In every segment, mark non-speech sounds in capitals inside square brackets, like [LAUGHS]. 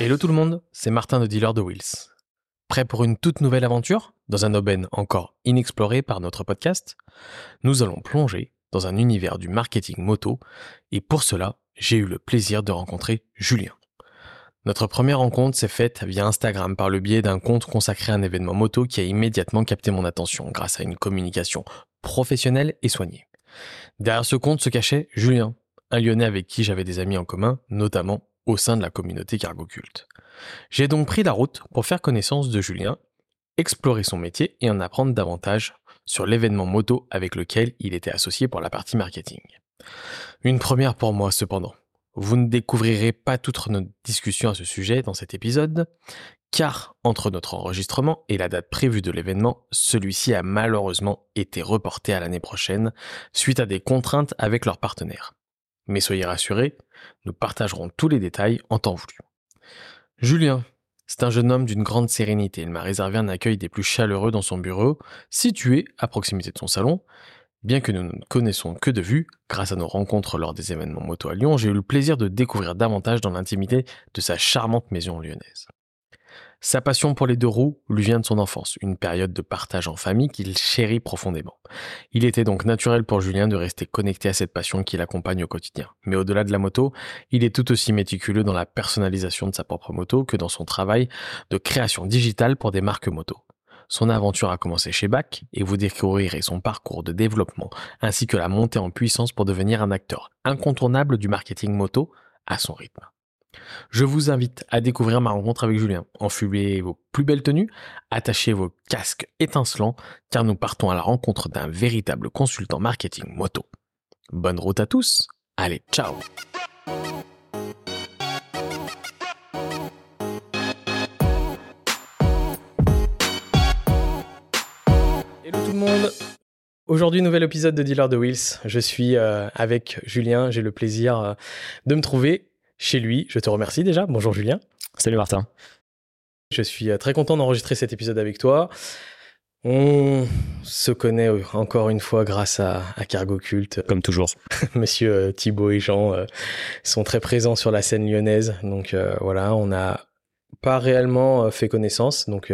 Hello tout le monde, c'est Martin de Dealer de Wheels. Prêt pour une toute nouvelle aventure? Dans un domaine encore inexploré par notre podcast? Nous allons plonger dans un univers du marketing moto et pour cela, j'ai eu le plaisir de rencontrer Julien. Notre première rencontre s'est faite via Instagram par le biais d'un compte consacré à un événement moto qui a immédiatement capté mon attention grâce à une communication professionnelle et soignée. Derrière ce compte se cachait Julien, un Lyonnais avec qui j'avais des amis en commun, notamment au sein de la communauté Cargo Culte. J'ai donc pris la route pour faire connaissance de Julien, explorer son métier et en apprendre davantage sur l'événement moto avec lequel il était associé pour la partie marketing. Une première pour moi cependant. Vous ne découvrirez pas toute notre discussion à ce sujet dans cet épisode, car entre notre enregistrement et la date prévue de l'événement, celui-ci a malheureusement été reporté à l'année prochaine suite à des contraintes avec leurs partenaires. Mais soyez rassurés, nous partagerons tous les détails en temps voulu. Julien, c'est un jeune homme d'une grande sérénité. Il m'a réservé un accueil des plus chaleureux dans son bureau, situé à proximité de son salon. Bien que nous ne connaissons que de vue, grâce à nos rencontres lors des événements moto à Lyon, j'ai eu le plaisir de découvrir davantage dans l'intimité de sa charmante maison lyonnaise. Sa passion pour les deux roues lui vient de son enfance, une période de partage en famille qu'il chérit profondément. Il était donc naturel pour Julien de rester connecté à cette passion qui l'accompagne au quotidien. Mais au-delà de la moto, il est tout aussi méticuleux dans la personnalisation de sa propre moto que dans son travail de création digitale pour des marques moto. Son aventure a commencé chez BAC et vous découvrirez son parcours de développement ainsi que la montée en puissance pour devenir un acteur incontournable du marketing moto à son rythme. Je vous invite à découvrir ma rencontre avec Julien. Enfumez vos plus belles tenues, attachez vos casques étincelants, car nous partons à la rencontre d'un véritable consultant marketing moto. Bonne route à tous, allez, ciao Hello tout le monde Aujourd'hui, nouvel épisode de Dealer de Wheels. Je suis euh, avec Julien. J'ai le plaisir euh, de me trouver chez lui. Je te remercie déjà. Bonjour Julien. Salut Martin. Je suis euh, très content d'enregistrer cet épisode avec toi. On se connaît euh, encore une fois grâce à, Cargo Cult. Comme toujours. [LAUGHS] Monsieur euh, Thibaut et Jean sont très présents sur la scène lyonnaise. Donc voilà, on n'a pas réellement fait connaissance. Donc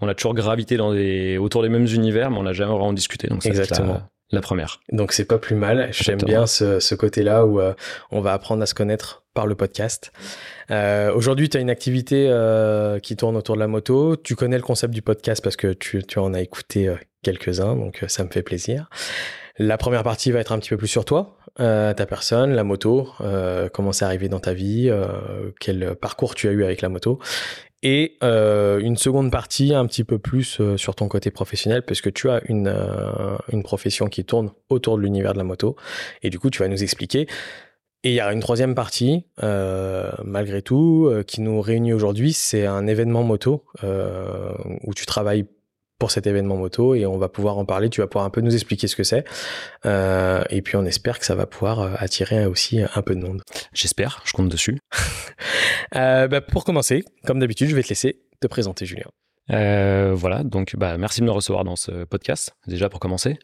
on a toujours gravité dans des... autour des mêmes univers, mais on n'a jamais vraiment discuté. Donc Exactement la première. Donc c'est pas plus mal. J'aime bien ce, ce côté-là où euh, on va apprendre à se connaître par le podcast. Euh, Aujourd'hui, tu as une activité euh, qui tourne autour de la moto. Tu connais le concept du podcast parce que tu, tu en as écouté quelques-uns, donc ça me fait plaisir. La première partie va être un petit peu plus sur toi, ta personne, la moto, comment c'est arrivé dans ta vie, quel parcours tu as eu avec la moto et euh, une seconde partie un petit peu plus euh, sur ton côté professionnel parce que tu as une, euh, une profession qui tourne autour de l'univers de la moto et du coup tu vas nous expliquer. Et il y a une troisième partie, malgré tout, qui nous réunit aujourd'hui, c'est un événement moto où tu travailles pour cet événement moto et on va pouvoir en parler. Tu vas pouvoir un peu nous expliquer ce que c'est. Euh, et puis on espère que ça va pouvoir euh, attirer aussi un peu de monde. J'espère, je compte dessus. [LAUGHS] euh, bah, pour commencer, comme d'habitude, je vais te laisser te présenter, Julien. Euh, voilà, donc bah, merci de me recevoir dans ce podcast, déjà pour commencer.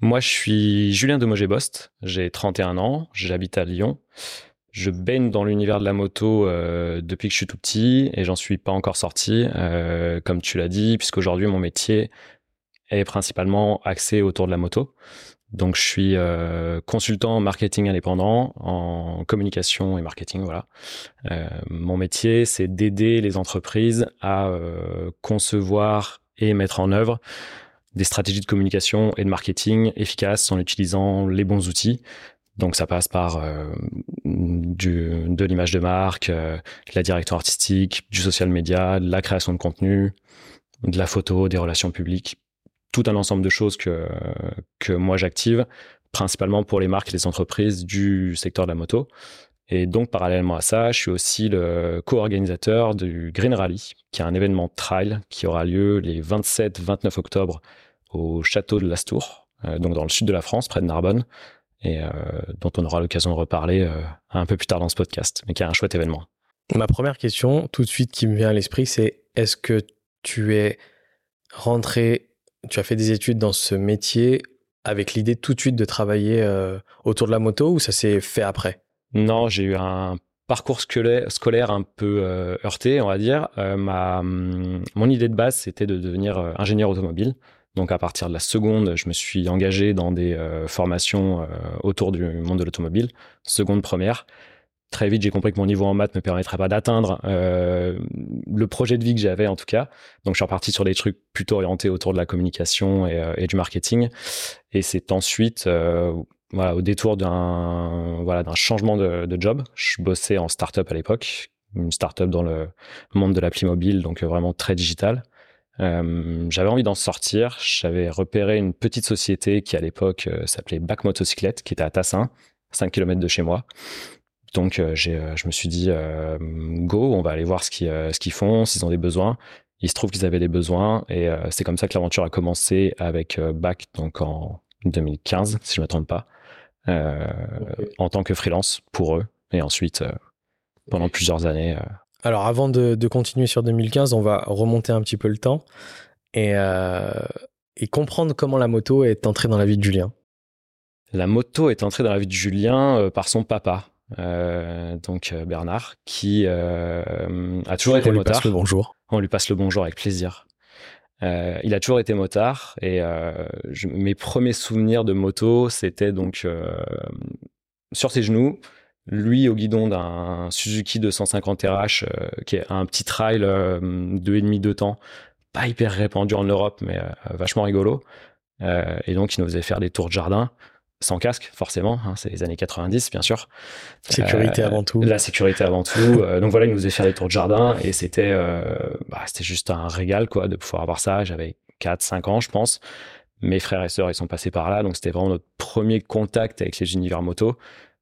Moi, je suis Julien de Bost, j'ai 31 ans, j'habite à Lyon. Je baigne dans l'univers de la moto euh, depuis que je suis tout petit et j'en suis pas encore sorti, euh, comme tu l'as dit, puisqu'aujourd'hui mon métier est principalement axé autour de la moto. Donc je suis euh, consultant marketing indépendant en communication et marketing. Voilà. Euh, mon métier, c'est d'aider les entreprises à euh, concevoir et mettre en œuvre des stratégies de communication et de marketing efficaces en utilisant les bons outils donc ça passe par euh, de l'image de marque, euh, la direction artistique, du social media, de la création de contenu, de la photo, des relations publiques, tout un ensemble de choses que, que moi j'active, principalement pour les marques et les entreprises du secteur de la moto. Et donc, parallèlement à ça, je suis aussi le co-organisateur du Green Rally, qui est un événement trail qui aura lieu les 27-29 octobre au château de Lastour, euh, donc dans le sud de la France, près de Narbonne et euh, dont on aura l'occasion de reparler euh, un peu plus tard dans ce podcast, mais qui est un chouette événement. Ma première question, tout de suite, qui me vient à l'esprit, c'est est-ce que tu es rentré, tu as fait des études dans ce métier avec l'idée tout de suite de travailler euh, autour de la moto ou ça s'est fait après? Non, j'ai eu un parcours scolaire, un peu heurté, on va dire, ma, mon idée de base, c'était de devenir ingénieur automobile. Donc à partir de la seconde, je me suis engagé dans des formations autour du monde de l'automobile, seconde, première très vite, j'ai compris que mon niveau en maths ne me permettrait pas d'atteindre euh, le projet de vie que j'avais en tout cas. Donc, je suis reparti sur des trucs plutôt orientés autour de la communication et, euh, du marketing. Et c'est ensuite, euh, au détour d'un voilà, d'un changement de, job, je bossais en startup à l'époque, une startup dans le monde de l'appli mobile, donc vraiment très digital. J'avais envie d'en sortir. J'avais repéré une petite société qui à l'époque s'appelait Back Motocyclette, qui était à Tassin, 5 km de chez moi. Donc euh, euh, je me suis dit euh, go, on va aller voir ce qu'ils font, s'ils ont des besoins. Il se trouve qu'ils avaient des besoins et c'est comme ça que l'aventure a commencé avec BAC donc en 2015 si je ne me trompe pas, en tant que freelance pour eux et ensuite pendant plusieurs années. Alors avant de, continuer sur 2015, on va remonter un petit peu le temps et, et comprendre comment la moto est entrée dans la vie de Julien. La moto est entrée dans la vie de Julien par son papa. Euh, donc euh, Bernard, qui euh, a toujours été motard. On lui passe le bonjour. On lui passe le bonjour avec plaisir. il a toujours été motard et mes premiers souvenirs de moto, c'était donc sur ses genoux, lui au guidon d'un Suzuki 250 RH, qui est un petit trail de et demi de temps, pas hyper répandu en Europe, mais vachement rigolo. et donc il nous faisait faire des tours de jardin sans casque, forcément. Hein, c'est les années 90, bien sûr. Sécurité euh, avant tout. La sécurité avant tout. Euh, donc voilà, il nous faisait faire des tours de jardin et c'était euh, bah, c'était juste un régal quoi de pouvoir avoir ça. J'avais 4, 5 ans, je pense. Mes frères et sœurs, ils sont passés par là, donc c'était vraiment notre premier contact avec les univers moto.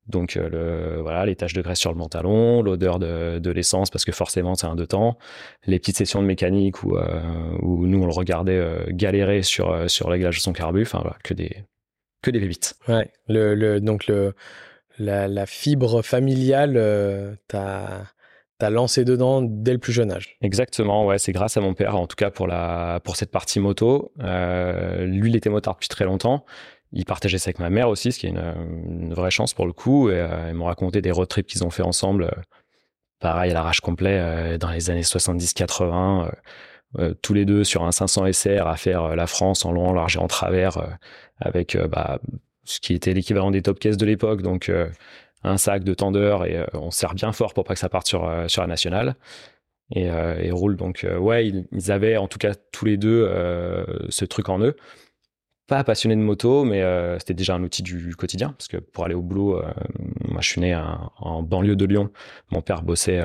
Donc le, voilà, les taches de graisse sur le pantalon, l'odeur de, de l'essence parce que forcément c'est un deux temps, les petites sessions de mécanique où, où nous on le regardait galérer sur sur réglage de son carbu, enfin voilà, que des que des pépites. Ouais, le, le, donc le, la, la fibre familiale, euh, t'as as lancé dedans dès le plus jeune âge. Exactement, ouais, c'est grâce à mon père, en tout cas pour, la, pour cette partie moto. Euh, lui, il était motard depuis très longtemps. Il partageait ça avec ma mère aussi, ce qui est une, vraie chance pour le coup. Et euh, ils m'ont raconté des road trips qu'ils ont fait ensemble, euh, pareil à l'arrache complet, euh, dans les années 70-80. Euh, tous les deux sur un 500 SR à faire la France en long, en large et en travers avec bah, ce qui était l'équivalent des top caisses de l'époque, donc un sac de tendeur et on serre bien fort pour pas que ça parte sur, sur la nationale. Et, et roule donc ouais ils, avaient en tout cas tous les deux ce truc en eux pas passionné de moto mais c'était déjà un outil du quotidien parce que pour aller au boulot moi je suis né en banlieue de Lyon mon père bossait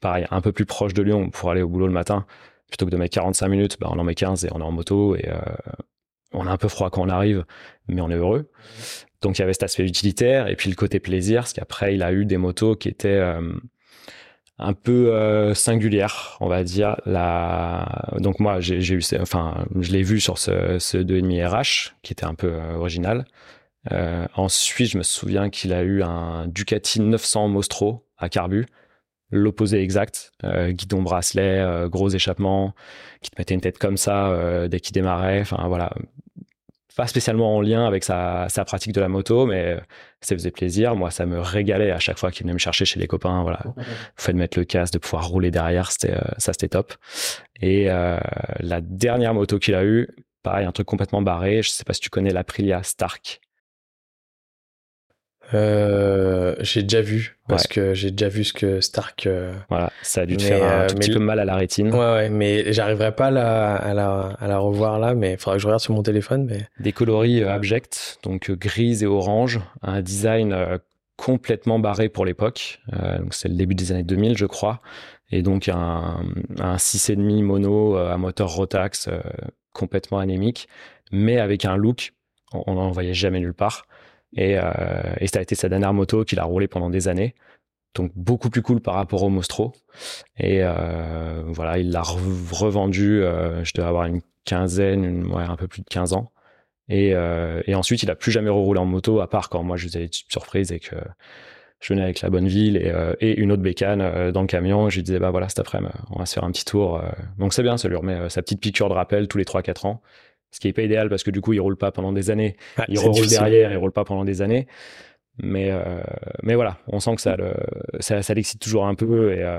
pareil un peu plus proche de Lyon pour aller au boulot le matin plutôt que de mettre 45 minutes, bah, on en met 15 et on est en moto et euh, on a un peu froid quand on arrive, mais on est heureux. Donc il y avait cet aspect utilitaire et puis le côté plaisir, parce qu'après il a eu des motos qui étaient euh, un peu euh, singulières, on va dire. Donc moi j'ai eu, enfin je l'ai vu sur ce, ce 2,5 RH qui était un peu original. ensuite je me souviens qu'il a eu un Ducati 900 Mostro à carbu l'opposé exact, euh, guidon bracelet, euh, gros échappement, qui te mettait une tête comme ça euh, dès qu'il démarrait. Enfin voilà, pas spécialement en lien avec sa, sa, pratique de la moto, mais ça faisait plaisir. Moi, ça me régalait à chaque fois qu'il venait me chercher chez les copains. Voilà, le fait de mettre le casque, de pouvoir rouler derrière, c'était ça, c'était top. Et la dernière moto qu'il a eue, pareil, un truc complètement barré. Je sais pas si tu connais l'Aprilia Stark. Euh, j'ai déjà vu parce que j'ai déjà vu ce que Stark. Euh, voilà, ça a dû te faire un euh, tout petit peu mal à la rétine. Ouais, ouais mais j'arriverai pas à la, à, la, à la, revoir là, mais il faudra que je regarde sur mon téléphone. Mais... Des coloris abjects, donc grise et orange, un design complètement barré pour l'époque. c'est le début des années 2000, je crois, et donc un, un 6,5 mono à moteur Rotax complètement anémique, mais avec un look, on n'en voyait jamais nulle part. Et, euh, ça a été sa dernière moto qu'il a roulé pendant des années. Donc beaucoup plus cool par rapport au Mostro. Et euh, voilà, il l'a revendu, euh, je devais avoir une quinzaine, un peu plus de 15 ans. Et, euh, et ensuite, il a plus jamais reroulé en moto, à part quand moi je faisais une surprise et que je venais avec la bonne ville et, et une autre bécane dans le camion. Je lui disais, bah voilà, cet après-midi, on va se faire un petit tour. Donc c'est bien, ça lui remet sa petite piqûre de rappel tous les 3-4 ans ce qui est pas idéal parce que du coup il roule pas pendant des années, il roule derrière, il roule pas pendant des années. Mais, mais voilà, on sent que ça, le, ça, ça l'excite toujours un peu et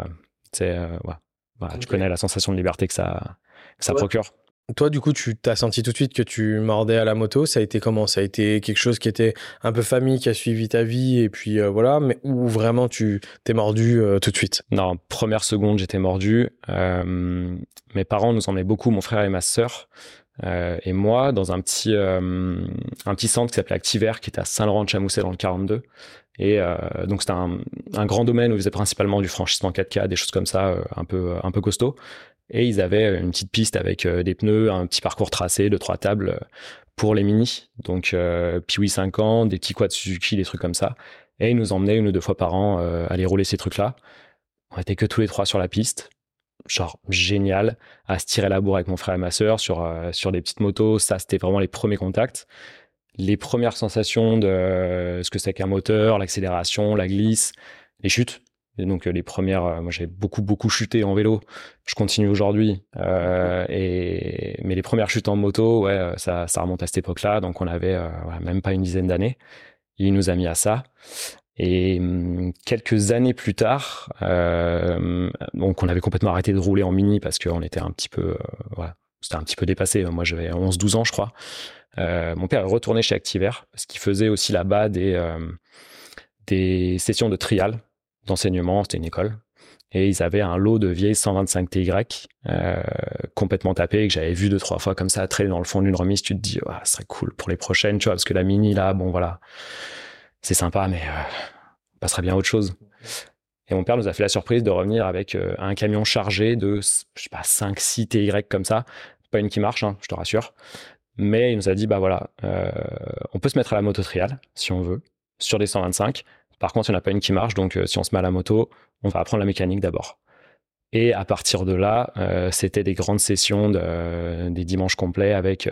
c'est, voilà, tu connais la sensation de liberté que ça, ça procure. Toi, du coup, tu t'as senti tout de suite que tu mordais à la moto. Ça a été comment? Ça a été quelque chose qui était un peu famille, qui a suivi ta vie, et puis euh, voilà, mais où vraiment tu t'es mordu euh, tout de suite? Non, première seconde, j'étais mordu. Euh, mes parents nous emmenaient beaucoup, mon frère et ma sœur. Et moi, dans un petit, un petit centre qui s'appelait Activer, qui était à Saint-Laurent-de-Chamousset dans le 42. Et donc c'était un, grand domaine où ils faisaient principalement du franchissement 4K, des choses comme ça, un peu un peu costaud et ils avaient une petite piste avec euh, des pneus, un petit parcours tracé de trois tables euh, pour les mini. Donc euh, Piwi 5 ans, des petits quads Suzuki, des trucs comme ça. Et ils nous emmenaient une ou deux fois par an euh, aller rouler ces trucs-là. On était que tous les trois sur la piste. Genre génial, à se tirer la bourre avec mon frère et ma sœur sur, sur des petites motos. Ça, c'était vraiment les premiers contacts. Les premières sensations de ce que c'est qu'un moteur, l'accélération, la glisse, les chutes et donc euh, les premières, euh, moi j'ai beaucoup beaucoup chuté en vélo. Je continue aujourd'hui. Euh, mais les premières chutes en moto, ouais, ça, ça remonte à cette époque-là. Donc on avait même pas une dizaine d'années. Il nous a mis à ça. Et hum, quelques années plus tard, euh, donc on avait complètement arrêté de rouler en mini parce qu'on était un petit peu, voilà, c'était un petit peu dépassé. Moi j'avais 11-12 ans, je crois. Euh, mon père est retourné chez Activer parce qu'il faisait aussi là-bas des des sessions de trial d'enseignement, c'était une école. Et ils avaient un lot de vieilles 125 TY euh, complètement tapées que j'avais vu deux trois fois comme ça traîner dans le fond d'une remise. Tu te dis, oh, ce serait cool pour les prochaines, tu vois, parce que la mini là, bon voilà, c'est sympa, mais euh, on passerait bien à autre chose. Et mon père nous a fait la surprise de revenir avec euh, un camion chargé de, je sais pas, 5, 6 TY comme ça. Pas une qui marche, hein, je te rassure. Mais il nous a dit, bah voilà, euh, on peut se mettre à la moto trial si on veut, sur des 125. Par contre, il n'y en a pas une qui marche, donc si on se met à la moto, on va apprendre la mécanique d'abord. Et à partir de là, c'était des grandes sessions de, des dimanches complets avec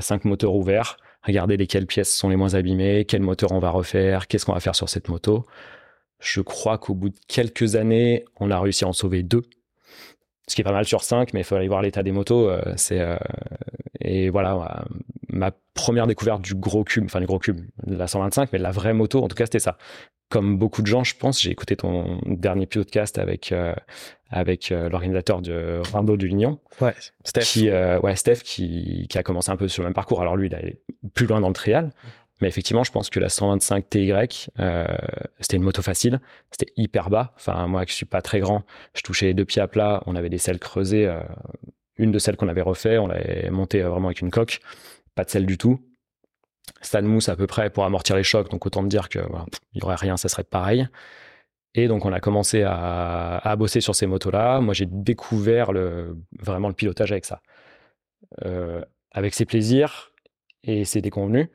cinq moteurs ouverts, regarder lesquelles pièces sont les moins abîmées, quel moteur on va refaire, qu'est-ce qu'on va faire sur cette moto. Je crois qu'au bout de quelques années, on a réussi à en sauver deux, ce qui est pas mal sur cinq, mais il faut aller voir l'état des motos. c'est et voilà, ma première découverte du gros cube, enfin du gros cube, de la 125, mais de la vraie moto, en tout cas, c'était ça. Comme beaucoup de gens, je pense, j'ai écouté ton dernier podcast avec euh, avec euh, l'organisateur de Rimbaud de l'Union. Ouais, Steph. Qui, euh, ouais, Steph, qui, qui a commencé un peu sur le même parcours. Alors lui, il est plus loin dans le trial. Mais effectivement, je pense que la 125 TY, euh, c'était une moto facile. C'était hyper bas. Enfin, moi, qui suis pas très grand, je touchais les deux pieds à plat. On avait des selles creusées. une de celles qu'on avait refait, on l'avait montée vraiment avec une coque pas de sel du tout. Stade mousse à peu près pour amortir les chocs, donc autant dire que il y aurait rien, ça serait pareil. Et donc on a commencé à, bosser sur ces motos-là. Moi j'ai découvert le, vraiment le pilotage avec ça, euh, avec ses plaisirs et ses déconvenus.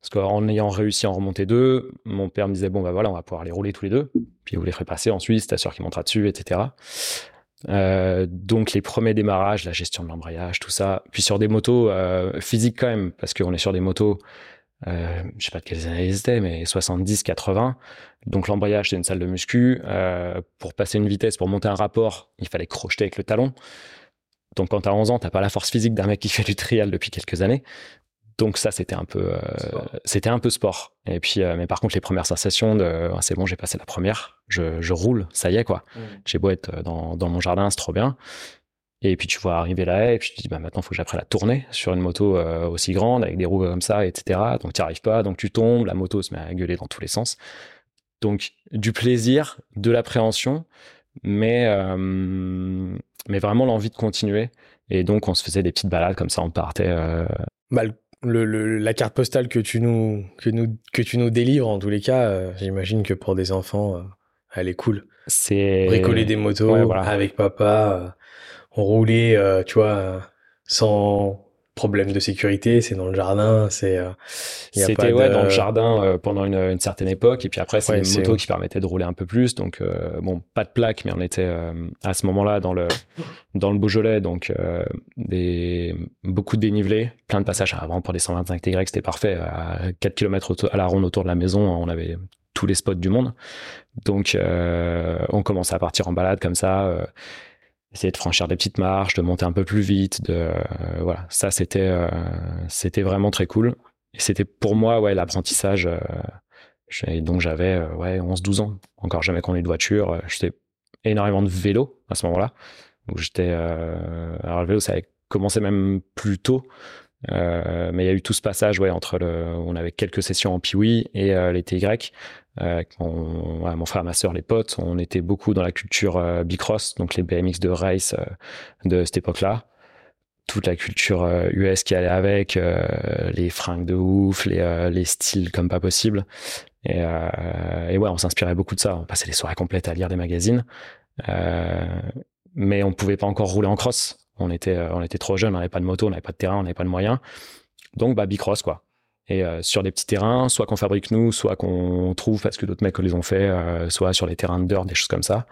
Parce qu'en ayant réussi à en remonter deux, mon père me disait bon bah voilà on va pouvoir les rouler tous les deux, puis vous les ferez passer en Suisse, ta sûr qui montera dessus, etc. Euh, donc les premiers démarrages, la gestion de l'embrayage, tout ça. Puis sur des motos euh, physiques quand même, parce qu'on est sur des motos, euh, je sais pas de quelles années c'était, mais 70, 80. Donc l'embrayage c'est une salle de muscu. Euh, pour passer une vitesse, pour monter un rapport, il fallait crocheter avec le talon. Donc quand t'as 11 ans, t'as pas la force physique d'un mec qui fait du trial depuis quelques années. Donc ça, c'était un peu, euh, c'était un peu sport. Et puis, euh, mais par contre, les premières sensations de, ah, c'est bon, j'ai passé la première, je, je, roule, ça y est quoi. Mmh. J'ai beau être dans, dans mon jardin, c'est trop bien. Et puis tu vois arriver la haie, et puis tu te dis bah maintenant faut que j'apprenne à tourner sur une moto euh, aussi grande avec des roues comme ça, etc. Donc tu arrives pas, donc tu tombes, la moto se met à gueuler dans tous les sens. Donc du plaisir, de l'appréhension, mais mais vraiment l'envie de continuer. Et donc on se faisait des petites balades comme ça, on partait. Mal le, la carte postale que tu nous que nous que tu nous délivres en tous les cas, euh, j'imagine que pour des enfants, euh, elle est cool. C'est bricoler des motos avec papa, euh, rouler, tu vois, sans problème de sécurité, c'est dans le jardin, c'est. Euh, C'était ouais dans le jardin euh, pendant une, une, certaine époque, et puis après c'est une moto qui permettait de rouler un peu plus. Donc euh, bon, pas de plaque, mais on était à ce moment-là dans le dans le Beaujolais, donc des beaucoup de dénivelé, plein de passages. Avant pour des 125 TY, c'était parfait. À 4 km à la ronde autour de la maison, on avait tous les spots du monde. Donc on commençait à partir en balade comme ça essayer de franchir des petites marches, de monter un peu plus vite, de euh, voilà, ça c'était euh, c'était vraiment très cool. Et c'était pour moi ouais l'apprentissage euh, donc j'avais ouais 11-12 ans, encore jamais conduit de voiture. J'étais énormément de vélo à ce moment-là, où j'étais. alors le vélo, ça avait commencé même plus tôt. Euh, mais il y a eu tout ce passage ouais, entre le. On avait quelques sessions en Piwi et euh, les. Euh, mon, frère, ma soeur, les potes, on était beaucoup dans la culture euh, Bicross, donc les BMX de race de cette époque-là. Toute la culture US qui allait avec, les fringues de ouf, les, les styles comme pas possible. Et, et ouais, on s'inspirait beaucoup de ça. On passait les soirées complètes à lire des magazines. mais on pouvait pas encore rouler en cross. On était, euh, on était trop jeunes, on n'avait pas de moto, on n'avait pas de terrain, on n'avait pas de moyens. Donc, bah, bicross, quoi. Et euh, sur des petits terrains, soit qu'on fabrique nous, soit qu'on trouve parce que d'autres mecs les ont fait, euh, soit sur les terrains de dirt, des choses comme ça.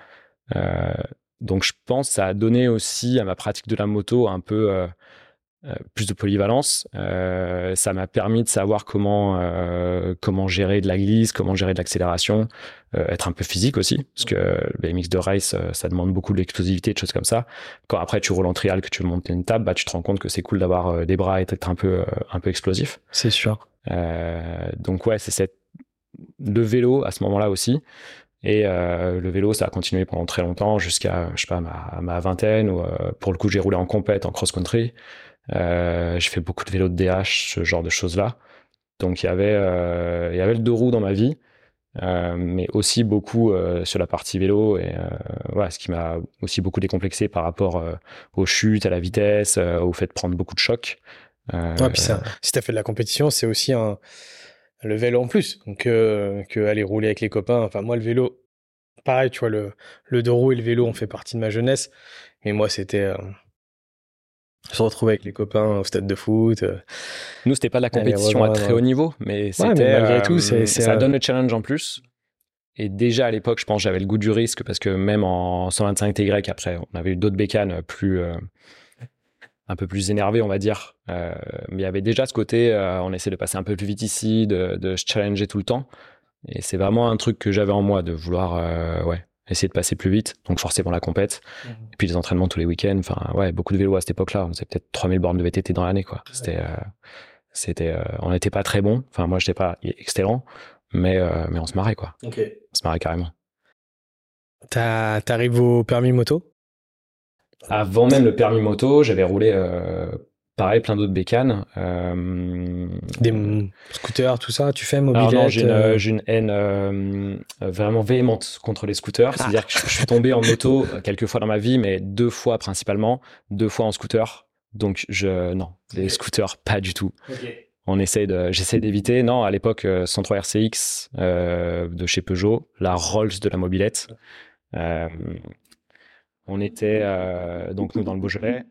donc, je pense que ça a donné aussi à ma pratique de la moto un peu plus de polyvalence. Euh, ça m'a permis de savoir comment euh, comment gérer de la glisse, comment gérer de l'accélération, être un peu physique aussi, parce que le BMX de race, ça demande beaucoup d'explosivité, de choses comme ça. Quand après tu roules en trial, que tu veux monter une table, bah, tu te rends compte que c'est cool d'avoir des bras et d'être un peu un peu explosif. C'est sûr. donc ouais, c'est cette le vélo à ce moment-là aussi. Et le vélo, ça a continué pendant très longtemps, jusqu'à, je sais pas, ma, ma vingtaine, où pour le coup, j'ai roulé en compète, en cross-country. Euh, j'ai fait beaucoup de vélo de DH, ce genre de choses-là. Donc il y avait, euh, il y avait le deux roues dans ma vie, euh, mais aussi beaucoup sur la partie vélo et voilà, ce qui m'a aussi beaucoup décomplexé par rapport aux chutes, à la vitesse, au fait de prendre beaucoup de chocs. Si tu as fait de la compétition, c'est aussi le vélo en plus. Donc, aller rouler avec les copains. Enfin, moi, le vélo, pareil, tu vois, le, le deux roues et le vélo ont fait partie de ma jeunesse. Mais moi, c'était se retrouver avec les copains au stade de foot. Euh. Nous, c'était pas de la compétition à très haut niveau, mais c'était. malgré tout, euh, ça donne le challenge en plus. Et déjà à l'époque, je pense, j'avais le goût du risque parce que même en 125 TY, après, on avait eu d'autres bécanes plus. Euh, un peu plus énervées, on va dire. mais il y avait déjà ce côté, on essaie de passer un peu plus vite ici, de, de se challenger tout le temps. Et c'est vraiment un truc que j'avais en moi, de vouloir ouais, essayer de passer plus vite, donc forcément la compète. Mhm. Et puis les entraînements tous les week-ends. Enfin, ouais, beaucoup de vélo à cette époque-là. On faisait peut-être 3000 bornes de VTT dans l'année, quoi. C'était, euh, c'était, euh, on n'était pas très bon. Enfin, moi, j'étais pas excellent, mais, euh, mais on se marrait, quoi. On se marrait carrément. T'arrives au permis moto? Avant même le permis moto, j'avais roulé pareil, plein d'autres bécanes. Euh, Des scooters, tout ça, tu fais mobilette non, j'ai une, euh, une, haine euh, vraiment véhémente contre les scooters. Ah. C'est-à-dire que je, suis tombé en moto quelques fois dans ma vie, mais deux fois principalement, deux fois en scooter. Donc je non, les scooters pas du tout. On essaie de, j'essaie d'éviter. Non, à l'époque 103 RCX de chez Peugeot, la Rolls de la mobilette. on était donc nous dans le Beaujolais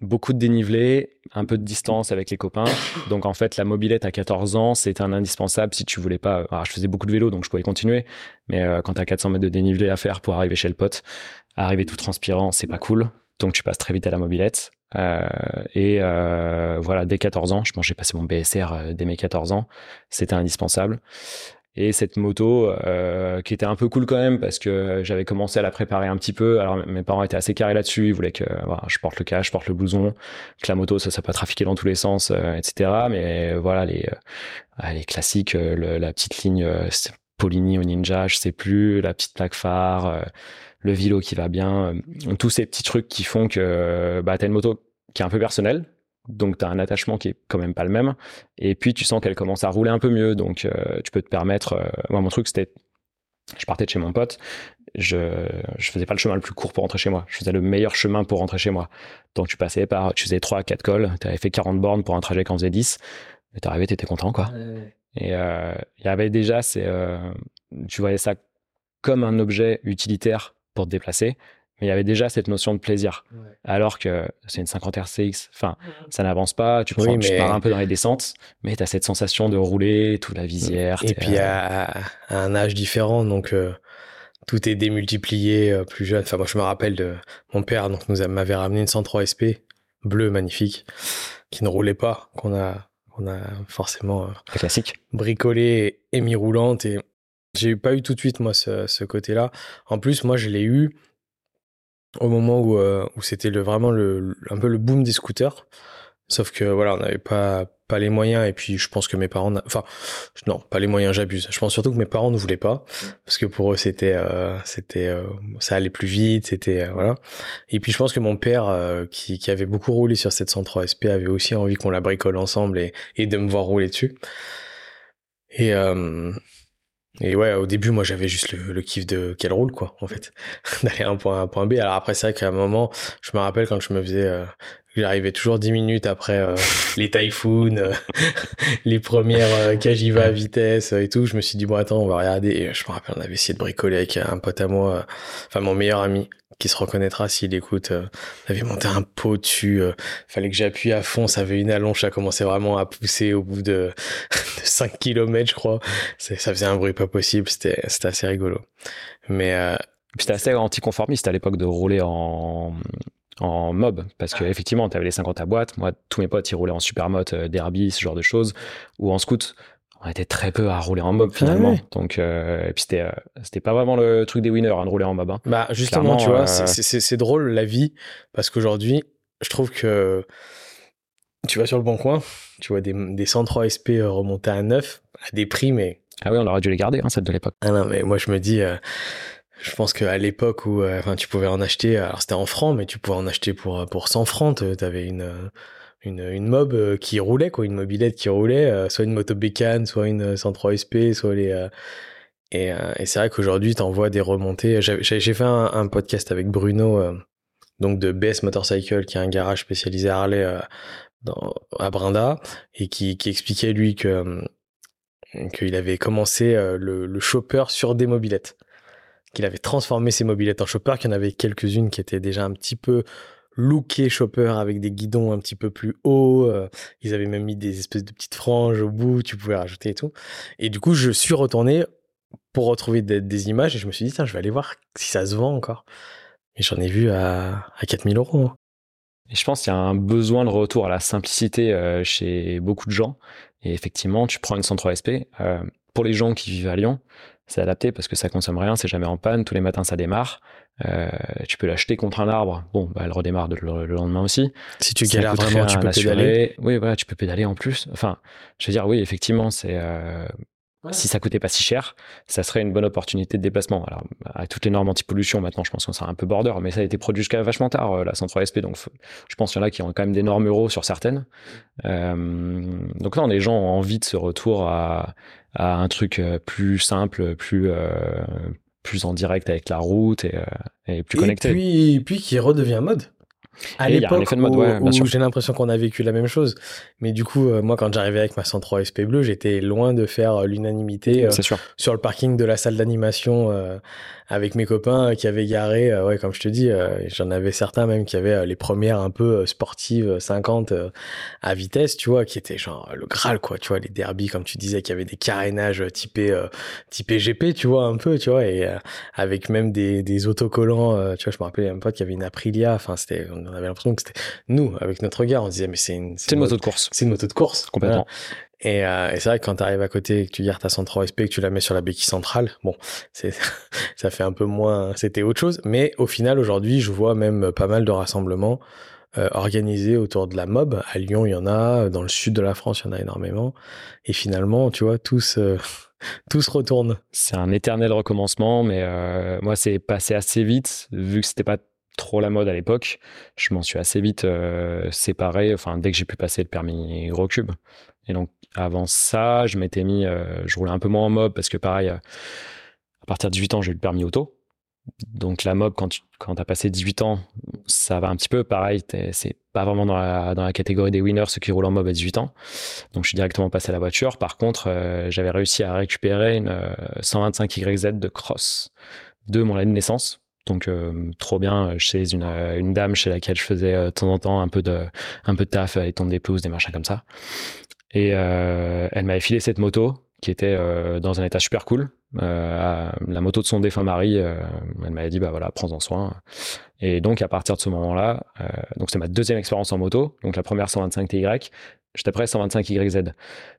beaucoup de dénivelé, un peu de distance avec les copains. Donc en fait, la mobilette à 14 ans, c'est un indispensable si tu voulais pas. Alors, je faisais beaucoup de vélo, donc je pouvais continuer. Mais euh, quand tu as 400 mètres de dénivelé à faire pour arriver chez le pote, arriver tout transpirant, c'est pas cool. Donc tu passes très vite à la mobilette. Euh, et euh, voilà, dès 14 ans, je pense j'ai passé mon BSR dès mes 14 ans, c'était indispensable. Et cette moto, euh, qui était un peu cool quand même, parce que j'avais commencé à la préparer un petit peu. Alors mes parents étaient assez carrés là-dessus, ils voulaient que voilà, je porte le cache, je porte le blouson, que la moto ça ça pas trafiquer dans tous les sens, euh, etc. Mais voilà les euh, les classiques, euh, la petite ligne Polini au Ninja, je sais plus, la petite plaque phare, le vélo qui va bien, tous ces petits trucs qui font que bah t'as une moto qui est un peu personnelle, donc tu as un attachement qui est quand même pas le même. Et puis tu sens qu'elle commence à rouler un peu mieux. Donc euh, tu peux te permettre euh, moi mon truc c'était je partais de chez mon pote. Je je faisais pas le chemin le plus court pour rentrer chez moi. Je faisais le meilleur chemin pour rentrer chez moi. Donc tu passais par tu faisais 3 4 cols tu avais fait 40 bornes pour un trajet quand faisait 10 et t'arrivais t'étais content quoi. Et euh, il y avait déjà c'est tu voyais ça comme un objet utilitaire pour te déplacer mais il y avait déjà cette notion de plaisir. Alors que c'est une 50 RCX, enfin, ça n'avance pas, tu, prends, pars un peu dans les descentes, mais tu as cette sensation de rouler, toute la visière. Et puis à, un âge différent, donc euh, tout est démultiplié euh, plus jeune. Enfin, moi je me rappelle de mon père, donc nous m'avait ramené une 103 SP, bleue, magnifique, qui ne roulait pas, qu'on a, on a forcément euh, classique. bricolé et mis roulante. Et j'ai pas eu tout de suite, moi, ce, ce côté-là. En plus, moi, je l'ai eu au moment où, euh, c'était vraiment le, un peu le boom des scooters. Sauf que voilà, on n'avait pas pas les moyens. Et puis je pense que mes parents enfin non pas les moyens j'abuse. Je pense surtout que mes parents ne voulaient pas. Parce que pour eux c'était euh, euh, ça allait plus vite c'était voilà. Et puis je pense que mon père qui, avait beaucoup roulé sur 703 SP avait aussi envie qu'on la bricole ensemble et, et de me voir rouler dessus. Et et ouais, au début, moi, j'avais juste le, le, kiff de qu'elle roule, quoi, en fait, [LAUGHS] d'aller un point A à un point B. Alors après, c'est vrai qu'à un moment, je me rappelle quand je me faisais J'arrivais toujours 10 minutes après euh, [LAUGHS] les typhoons, euh, [LAUGHS] les premières euh, à vitesse et tout. Je me suis dit, bon, attends, on va regarder. Et je me rappelle, on avait essayé de bricoler avec un pote à moi, euh, enfin mon meilleur ami, qui se reconnaîtra s'il écoute. on avait monté un pot dessus. fallait que j'appuie à fond. Ça avait une allonge. Ça commençait vraiment à pousser au bout de, [LAUGHS] de 5 km, je crois. Ça faisait un bruit pas possible. C'était assez rigolo. Mais... C'était assez anticonformiste à l'époque de rouler en en mob parce que effectivement tu avais les 50 à boîte moi tous mes potes ils roulaient en supermoto euh, derby ce genre de choses ou en scoot on était très peu à rouler en mob ah finalement. donc euh, et puis c'était euh, c'était pas vraiment le truc des winners hein, de rouler en mob hein. bah justement tu vois c'est drôle la vie parce qu'aujourd'hui je trouve que tu vas sur le bon coin tu vois des, des 103 SP remonter à 9 à des prix mais ah oui on aurait dû les garder hein, celle de l'époque. Ah non mais moi je me dis je pense qu'à l'époque où euh, enfin tu pouvais en acheter alors c'était en francs mais tu pouvais en acheter pour euh, pour 100 francs tu avais une euh, une, une mob qui roulait quoi une mobilette qui roulait soit une moto bécane soit une 103 SP soit les et, et c'est vrai qu'aujourd'hui t'envoies des remontées. J'ai fait un, podcast avec Bruno donc de BS Motorcycle qui est un garage spécialisé à Harley dans, à Brinda et qui, qui expliquait lui que qu'il avait commencé le, le chopper sur des mobilettes. Qu'il avait transformé ses mobilettes en chopper, qu'il y en avait quelques-unes qui étaient déjà un petit peu lookées chopper avec des guidons un petit peu plus hauts. Euh, ils avaient même mis des espèces de petites franges au bout, tu pouvais rajouter et tout. Et du coup, je suis retourné pour retrouver des, images et je me suis dit, tiens, je vais aller voir si ça se vend encore. Et j'en ai vu à, à 4000 euros. Hein. Et je pense qu'il y a un besoin de retour à la simplicité euh, chez beaucoup de gens. Et effectivement, tu prends une 103 SP. Euh, pour les gens qui vivent à Lyon, c'est adapté parce que ça consomme rien, c'est jamais en panne, tous les matins ça démarre. Euh, tu peux l'acheter contre un arbre, bon, bah, elle redémarre le, lendemain aussi. Si tu galères vraiment, tu peux pédaler. Oui, voilà, tu peux pédaler en plus. Enfin, je veux dire, oui, effectivement, c'est euh, si ça coûtait pas si cher, ça serait une bonne opportunité de déplacement. Alors, avec toutes les normes anti-pollution, maintenant, je pense qu'on sera un peu border, mais ça a été produit jusqu'à vachement tard, la 103 SP. Donc, je pense qu'il y en a qui ont quand même des normes euros sur certaines. Euh, donc, non, les gens ont envie de ce retour à, à un truc euh, plus simple, plus, euh, plus en direct avec la route et, et plus connecté. Et puis, puis qui redevient mode à l'époque où, j'ai l'impression qu'on a vécu la même chose. Mais du coup, euh, moi, quand j'arrivais avec ma 103 SP Bleu, j'étais loin de faire euh, l'unanimité euh, sur le parking de la salle d'animation avec mes copains qui avaient garé. ouais, comme je te dis, j'en avais certains même qui avaient les premières un peu sportives 50 à vitesse, tu vois, qui étaient genre le Graal, quoi. Tu vois, les derbies, comme tu disais, qui avaient des carénages typés typés GP, tu vois, un peu, tu vois, et avec même des, des autocollants. tu vois, je me rappelais un pote qui avait une Aprilia. Enfin, c'était on avait l'impression que c'était nous, avec notre regard, on se disait, mais c'est une, c'est une, moto de course. C'est une moto de course. Complètement. Et, euh, et c'est vrai que quand tu arrives à côté et que tu gardes ta 103 SP et que tu la mets sur la béquille centrale, bon, [LAUGHS] ça fait un peu moins, c'était autre chose. Mais au final, aujourd'hui, je vois même pas mal de rassemblements euh, organisés autour de la mob. À Lyon, il y en a. Dans le sud de la France, il y en a énormément. Et finalement, tu vois, tous, euh, [LAUGHS] retournent. C'est un éternel recommencement, mais euh, moi, c'est passé assez vite, vu que c'était pas trop la mode à l'époque, je m'en suis assez vite séparé, enfin dès que j'ai pu passer le permis gros cube. Et donc avant ça, je m'étais mis, euh, je roulais un peu moins en mob parce que pareil, euh, à partir de 18 ans, j'ai eu le permis auto. Donc la mob, quand tu quand as passé 18 ans, ça va un petit peu pareil, c'est pas vraiment dans la, dans la catégorie des winners ceux qui roulent en mob à 18 ans. Donc je suis directement passé à la voiture. Par contre, j'avais réussi à récupérer une 125 YZ de cross de mon année de naissance donc euh, trop bien chez une, euh, dame chez laquelle je faisais euh, de temps en temps un peu de un peu de taf, et tombe des pelouses, des machins comme ça. Et elle m'avait filé cette moto qui était dans un état super cool. la moto de son défunt mari, elle m'avait dit bah voilà prends-en soin. Et donc à partir de ce moment-là, donc c'est ma deuxième expérience en moto. Donc la première 125 TY, j'étais prêt 125 YZ.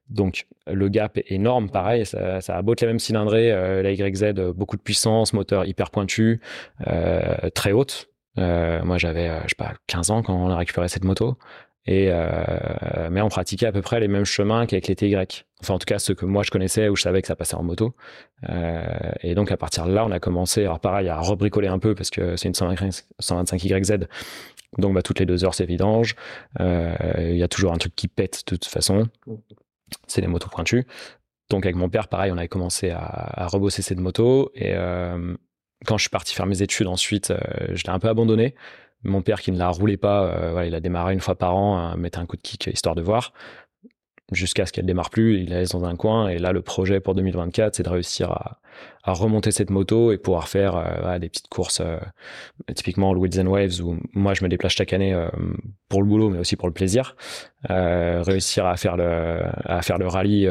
Donc le gap est énorme, pareil, ça, a beau être la même cylindrée, euh, la YZ, beaucoup de puissance, moteur hyper pointu, euh, très haute. Euh, moi j'avais, je sais pas, 15 ans quand on a récupéré cette moto. Et, euh, mais on pratiquait à peu près les mêmes chemins qu'avec les TY. Enfin, en tout cas, ceux que moi je connaissais où je savais que ça passait en moto. Euh, et donc, à partir de là, on a commencé, alors pareil, à rebricoler un peu parce que c'est une 125, YZ. Donc, bah, toutes les deux heures, c'est vidange. Euh, il y a toujours un truc qui pète de toute façon. C'est les motos pointues. Donc, avec mon père, pareil, on avait commencé à, à rebosser cette moto. Et quand je suis parti faire mes études ensuite, je l'ai un peu abandonné. Mon père qui ne la roulait pas, euh, il a démarré une fois par an, mettre un coup de kick histoire de voir, jusqu'à ce qu'elle démarre plus. Il la laisse dans un coin. Et là, le projet pour 2024, c'est de réussir à, remonter cette moto et pouvoir faire euh, des petites courses, euh, typiquement le Wheels and Waves, où moi je me déplace chaque année pour le boulot, mais aussi pour le plaisir. réussir à faire le, à faire le rallye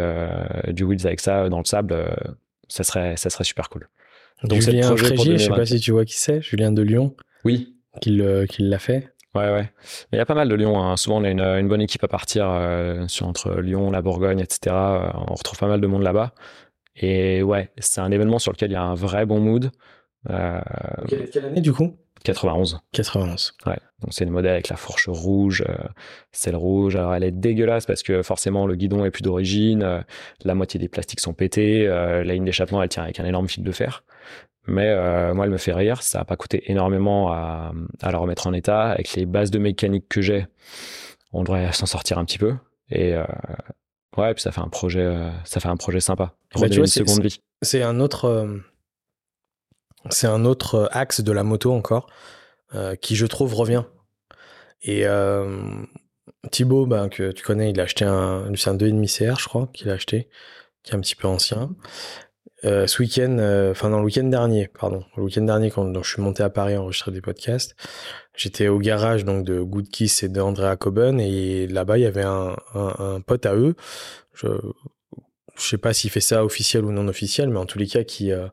du Wheels avec ça dans le sable, ça serait, ça serait super cool. Donc Julien Frégier, je sais pas si tu vois qui c'est, Julien de Lyon. Oui, qui l'a fait. Ouais, ouais. Mais il y a pas mal de Lyon. Hein. Souvent, on a une, bonne équipe à partir euh, sur, entre Lyon, la Bourgogne, etc. Euh, on retrouve pas mal de monde là-bas. Et ouais, c'est un événement sur lequel il y a un vrai bon mood. Euh, quelle, année du coup? 91. 91. Ouais. Donc c'est une modèle avec la fourche rouge, celle rouge. Alors elle est dégueulasse parce que forcément le guidon est plus d'origine, la moitié des plastiques sont pétés, la ligne d'échappement elle tient avec un énorme fil de fer. Mais euh, moi, elle me fait rire. Ça n'a pas coûté énormément à, à, la remettre en état. Avec les bases de mécanique que j'ai, on devrait s'en sortir un petit peu. Et euh, ouais, puis ça fait un projet, euh, ça fait un projet sympa. Bah, une seconde vie. C'est un autre, c'est un autre axe de la moto encore qui, je trouve, revient. Et Thibaut, ben, que tu connais, il a acheté un, c'est un 2,5 CR, je crois, qu'il a acheté, qui est un petit peu ancien. Euh, ce week-end, euh, enfin dans le week-end dernier, pardon, le week-end dernier quand je suis monté à Paris enregistrer des podcasts, j'étais au garage donc de Good Kiss et de Andrea Coben et là-bas il y avait un, un, pote à eux, je, je sais pas s'il fait ça officiel ou non officiel, mais en tous les cas qui euh,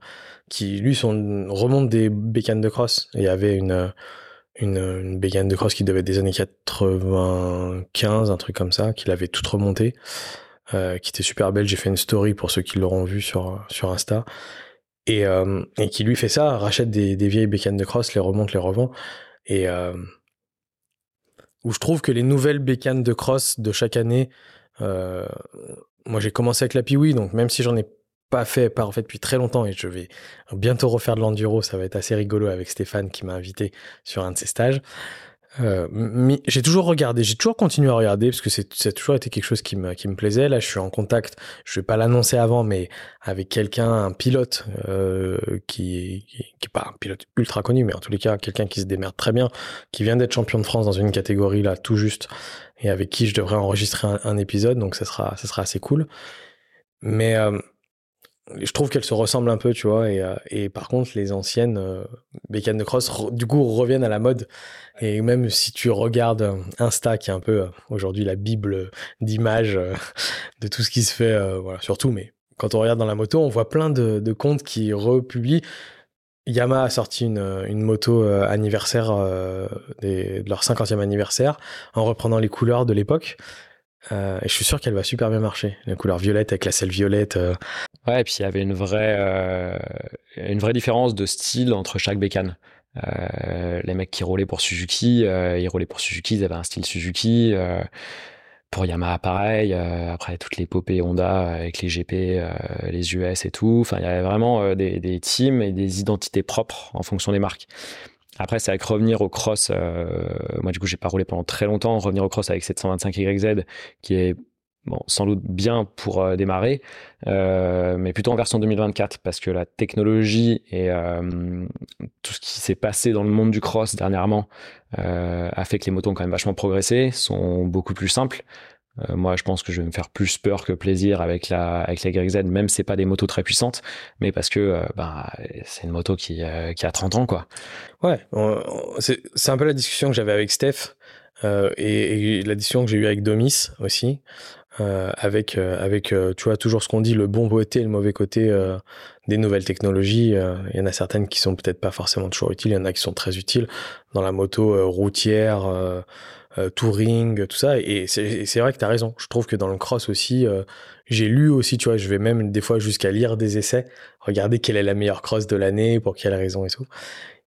qui lui son remonte des bécanes de cross. il y avait une une, une bécane de cross qui devait être des années 95, un truc comme ça, qu'il avait toute remontée. Euh, qui était super belle. J'ai fait une story pour ceux qui l'auront vu sur, sur Insta. Et, euh, et qui lui fait ça, rachète des, des vieilles bécanes de cross, les remonte, les revend. Et euh, où je trouve que les nouvelles bécanes de cross de chaque année, moi j'ai commencé avec la Piwi, donc même si j'en ai pas fait, pas en fait depuis très longtemps et je vais bientôt refaire de l'enduro, ça va être assez rigolo avec Stéphane qui m'a invité sur un de ses stages. Euh, j'ai toujours regardé, j'ai toujours continué à regarder parce que c'est toujours été quelque chose qui me, qui me plaisait. Là, je suis en contact, je vais pas l'annoncer avant, mais avec quelqu'un, un pilote euh, qui, qui, est pas un pilote ultra connu, mais en tous les cas, quelqu'un qui se démerde très bien, qui vient d'être champion de France dans une catégorie là, tout juste, et avec qui je devrais enregistrer un, un épisode, donc ça sera, ça sera assez cool. Mais euh, je trouve qu'elles se ressemblent un peu, tu vois. Et, euh, et par contre, les anciennes euh, bécanes de cross, du coup, reviennent à la mode. Et même si tu regardes euh, Insta, qui est un peu aujourd'hui la bible d'images de tout ce qui se fait, voilà, surtout, mais quand on regarde dans la moto, on voit plein de, de comptes qui republient. Yamaha a sorti une, une moto anniversaire des, de leur 50e anniversaire en reprenant les couleurs de l'époque. Euh, et je suis sûr qu'elle va super bien marcher. La couleur violette avec la selle violette. Euh. Ouais, et puis il y avait une vraie, euh, une vraie différence de style entre chaque bécane. les mecs qui roulaient pour Suzuki, ils roulaient pour Suzuki, ils avaient un style Suzuki. pour Yamaha, pareil. après, toutes les popées Honda avec les GP, les US et tout. Enfin, il y avait vraiment des teams et des identités propres en fonction des marques. Après, c'est avec revenir au cross. Euh, moi, du coup, j'ai pas roulé pendant très longtemps. Revenir au cross avec 725 YZ, qui est sans doute bien pour euh, démarrer, euh, mais plutôt en version 2024 parce que la technologie et tout ce qui s'est passé dans le monde du cross dernièrement a fait que les motos ont quand même vachement progressé, sont beaucoup plus simples. Euh, moi, je pense que je vais me faire plus peur que plaisir avec la avec la YZ, même si c'est pas des motos très puissantes, mais parce que euh, bah, c'est une moto qui, euh, qui a 30 ans, quoi. Ouais, c'est un peu la discussion que j'avais avec Steph et, et, la discussion que j'ai eue avec Domis aussi, avec avec tu vois toujours ce qu'on dit, le bon côté et le mauvais côté des nouvelles technologies. Il y en a certaines qui sont peut-être pas forcément toujours utiles, il y en a qui sont très utiles dans la moto routière euh, touring, tout ça. Et c'est vrai que tu as raison. Je trouve que dans le cross aussi, euh, j'ai lu aussi, tu vois, je vais même des fois jusqu'à lire des essais, regarder quelle est la meilleure cross de l'année, pour quelle raison et tout.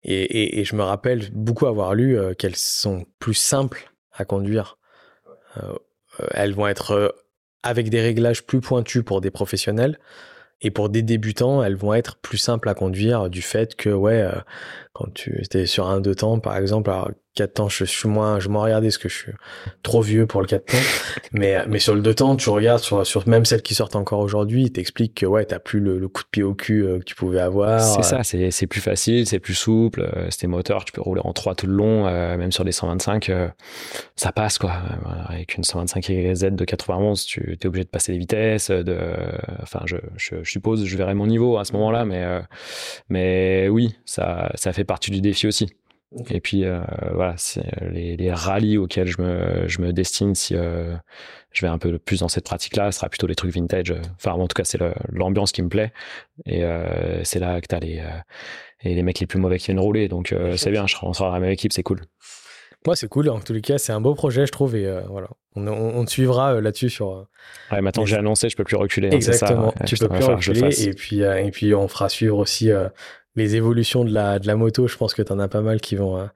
Et, je me rappelle beaucoup avoir lu euh, qu'elles sont plus simples à conduire elles vont être avec des réglages plus pointus pour des professionnels. Et pour des débutants, elles vont être plus simples à conduire du fait que, ouais, quand tu étais sur un deux temps, par exemple, alors 4 temps, je suis moins, je m'en regardais parce que je suis trop vieux pour le 4 temps. [LAUGHS] mais, mais sur le 2 temps, tu regardes sur, sur même celles qui sortent encore aujourd'hui, ils t'expliquent que, ouais, t'as plus le, coup de pied au cul euh, que tu pouvais avoir. C'est ça, c'est, c'est plus facile, c'est plus souple, euh, c'est moteur, tu peux rouler en 3 tout le long, euh, même sur des 125, ça passe, quoi. Avec une 125 Z de 91, tu es obligé de passer les vitesses, de, enfin, je, je, je suppose, je verrai mon niveau à ce moment-là, mais, mais oui, ça, ça fait partie du défi aussi. Et puis euh, voilà, c'est les, les rallyes auxquels je me, je me destine si euh, je vais un peu plus dans cette pratique-là, ce sera plutôt les trucs vintage. Enfin, en tout cas, c'est l'ambiance qui me plaît. Et euh, c'est là que tu as les, et les mecs les plus mauvais qui viennent rouler. Donc c'est bien, je, on sera dans la même équipe, c'est cool. Moi, c'est cool. En tous les cas, c'est un beau projet, je trouve. Et voilà, on, on, te suivra là-dessus sur. Ouais, maintenant que j'ai annoncé, je peux plus reculer. Hein, Exactement. tu peux plus reculer. Et puis, et puis, on fera suivre aussi les évolutions de la, de la moto, je pense que tu en as pas mal qui vont, euh,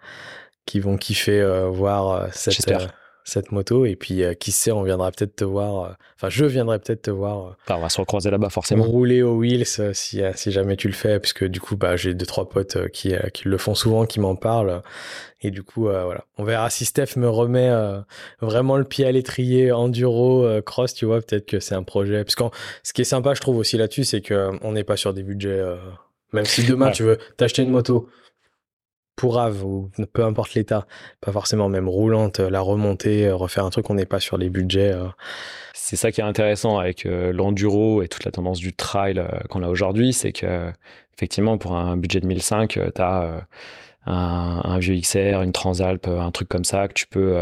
qui vont kiffer euh, voir euh, cette, cette moto. Et puis, qui sait, on viendra peut-être te voir. Enfin, je viendrai peut-être te voir. on va se recroiser là-bas, forcément. Rouler aux wheels si, si jamais tu le fais, puisque du coup, bah, j'ai deux, trois potes qui, qui le font souvent, qui m'en parlent. Et du coup, voilà. On verra si Steph me remet vraiment le pied à l'étrier, enduro, cross, tu vois. Peut-être que c'est un projet. Parce que ce qui est sympa, je trouve aussi là-dessus, c'est qu'on n'est pas sur des budgets même si demain tu veux t'acheter une moto pour Ave ou peu importe l'état, pas forcément même roulante, la remonter, refaire un truc, on n'est pas sur les budgets. Euh. C'est ça qui est intéressant avec euh, l'enduro et toute la tendance du trail euh, qu'on a aujourd'hui, c'est que effectivement pour un budget de 1005, tu as un, vieux XR, une Transalp, un truc comme ça que tu peux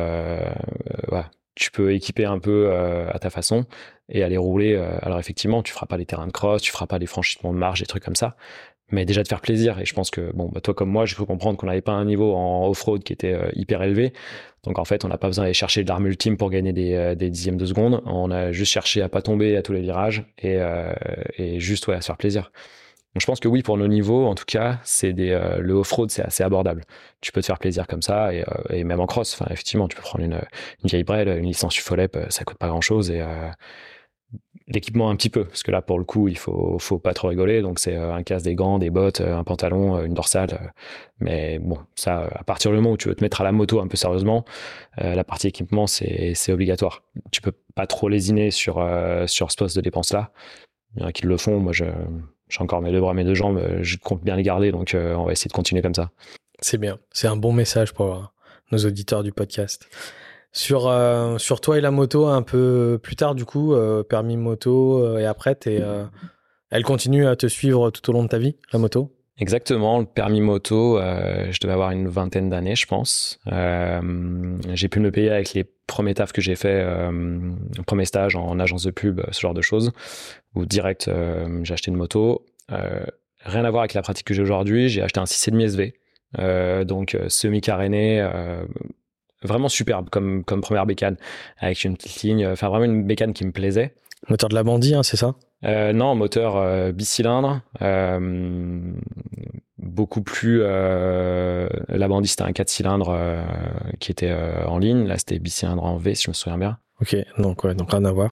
tu peux équiper un peu à ta façon et aller rouler. alors effectivement, tu feras pas les terrains de cross, tu feras pas les franchissements de marge, des trucs comme ça, mais déjà de faire plaisir. Et je pense que, bon, bah, toi comme moi, j'ai cru comprendre qu'on n'avait pas un niveau en off-road qui était euh, hyper élevé. Donc en fait, on n'a pas besoin d'aller chercher de l'arme ultime pour gagner des, euh, des, dixièmes de seconde. On a juste cherché à pas tomber à tous les virages et, euh, et juste ouais, à se faire plaisir. Donc je pense que oui, pour nos niveaux, en tout cas, c'est des, le off-road, c'est assez abordable. Tu peux te faire plaisir comme ça et, même en cross. Effectivement, tu peux prendre une, une vieille brelle, une licence UFOLEP, ça coûte pas grand-chose et l'équipement un petit peu parce que là pour le coup il faut faut pas trop rigoler. Donc c'est euh, un casque des gants des bottes euh, un pantalon euh, une dorsale mais bon ça à partir du moment où tu veux te mettre à la moto un peu sérieusement la partie équipement c'est obligatoire. Tu peux pas trop lésiner sur sur ce poste de dépense là il y en a qui le font. Moi j'ai encore mes deux bras mes deux jambes je compte bien les garder. Donc on va essayer de continuer comme ça. C'est bien. C'est un bon message pour nos auditeurs du podcast sur, euh, sur toi et la moto, un peu plus tard, du coup, euh, permis moto, euh, et après, elle continue à te suivre tout au long de ta vie, la moto? Exactement, le permis moto, je devais avoir une vingtaine d'années, je pense. j'ai pu me payer avec les premiers tafs que j'ai fait, premier stage en agence de pub, ce genre de choses, où direct, j'ai acheté une moto. rien à voir avec la pratique que j'ai aujourd'hui, j'ai acheté un 6,5 SV, donc semi-caréné, vraiment superbe comme, comme première bécane, avec une petite ligne, enfin vraiment une bécane qui me plaisait. Moteur de la Bandit, hein, c'est ça? Euh, Non, moteur euh, bicylindre, euh, beaucoup plus. la Bandit c'était un 4 cylindres qui était en ligne, là c'était bicylindre en V si je me souviens bien. Ok, donc, ouais, donc rien à voir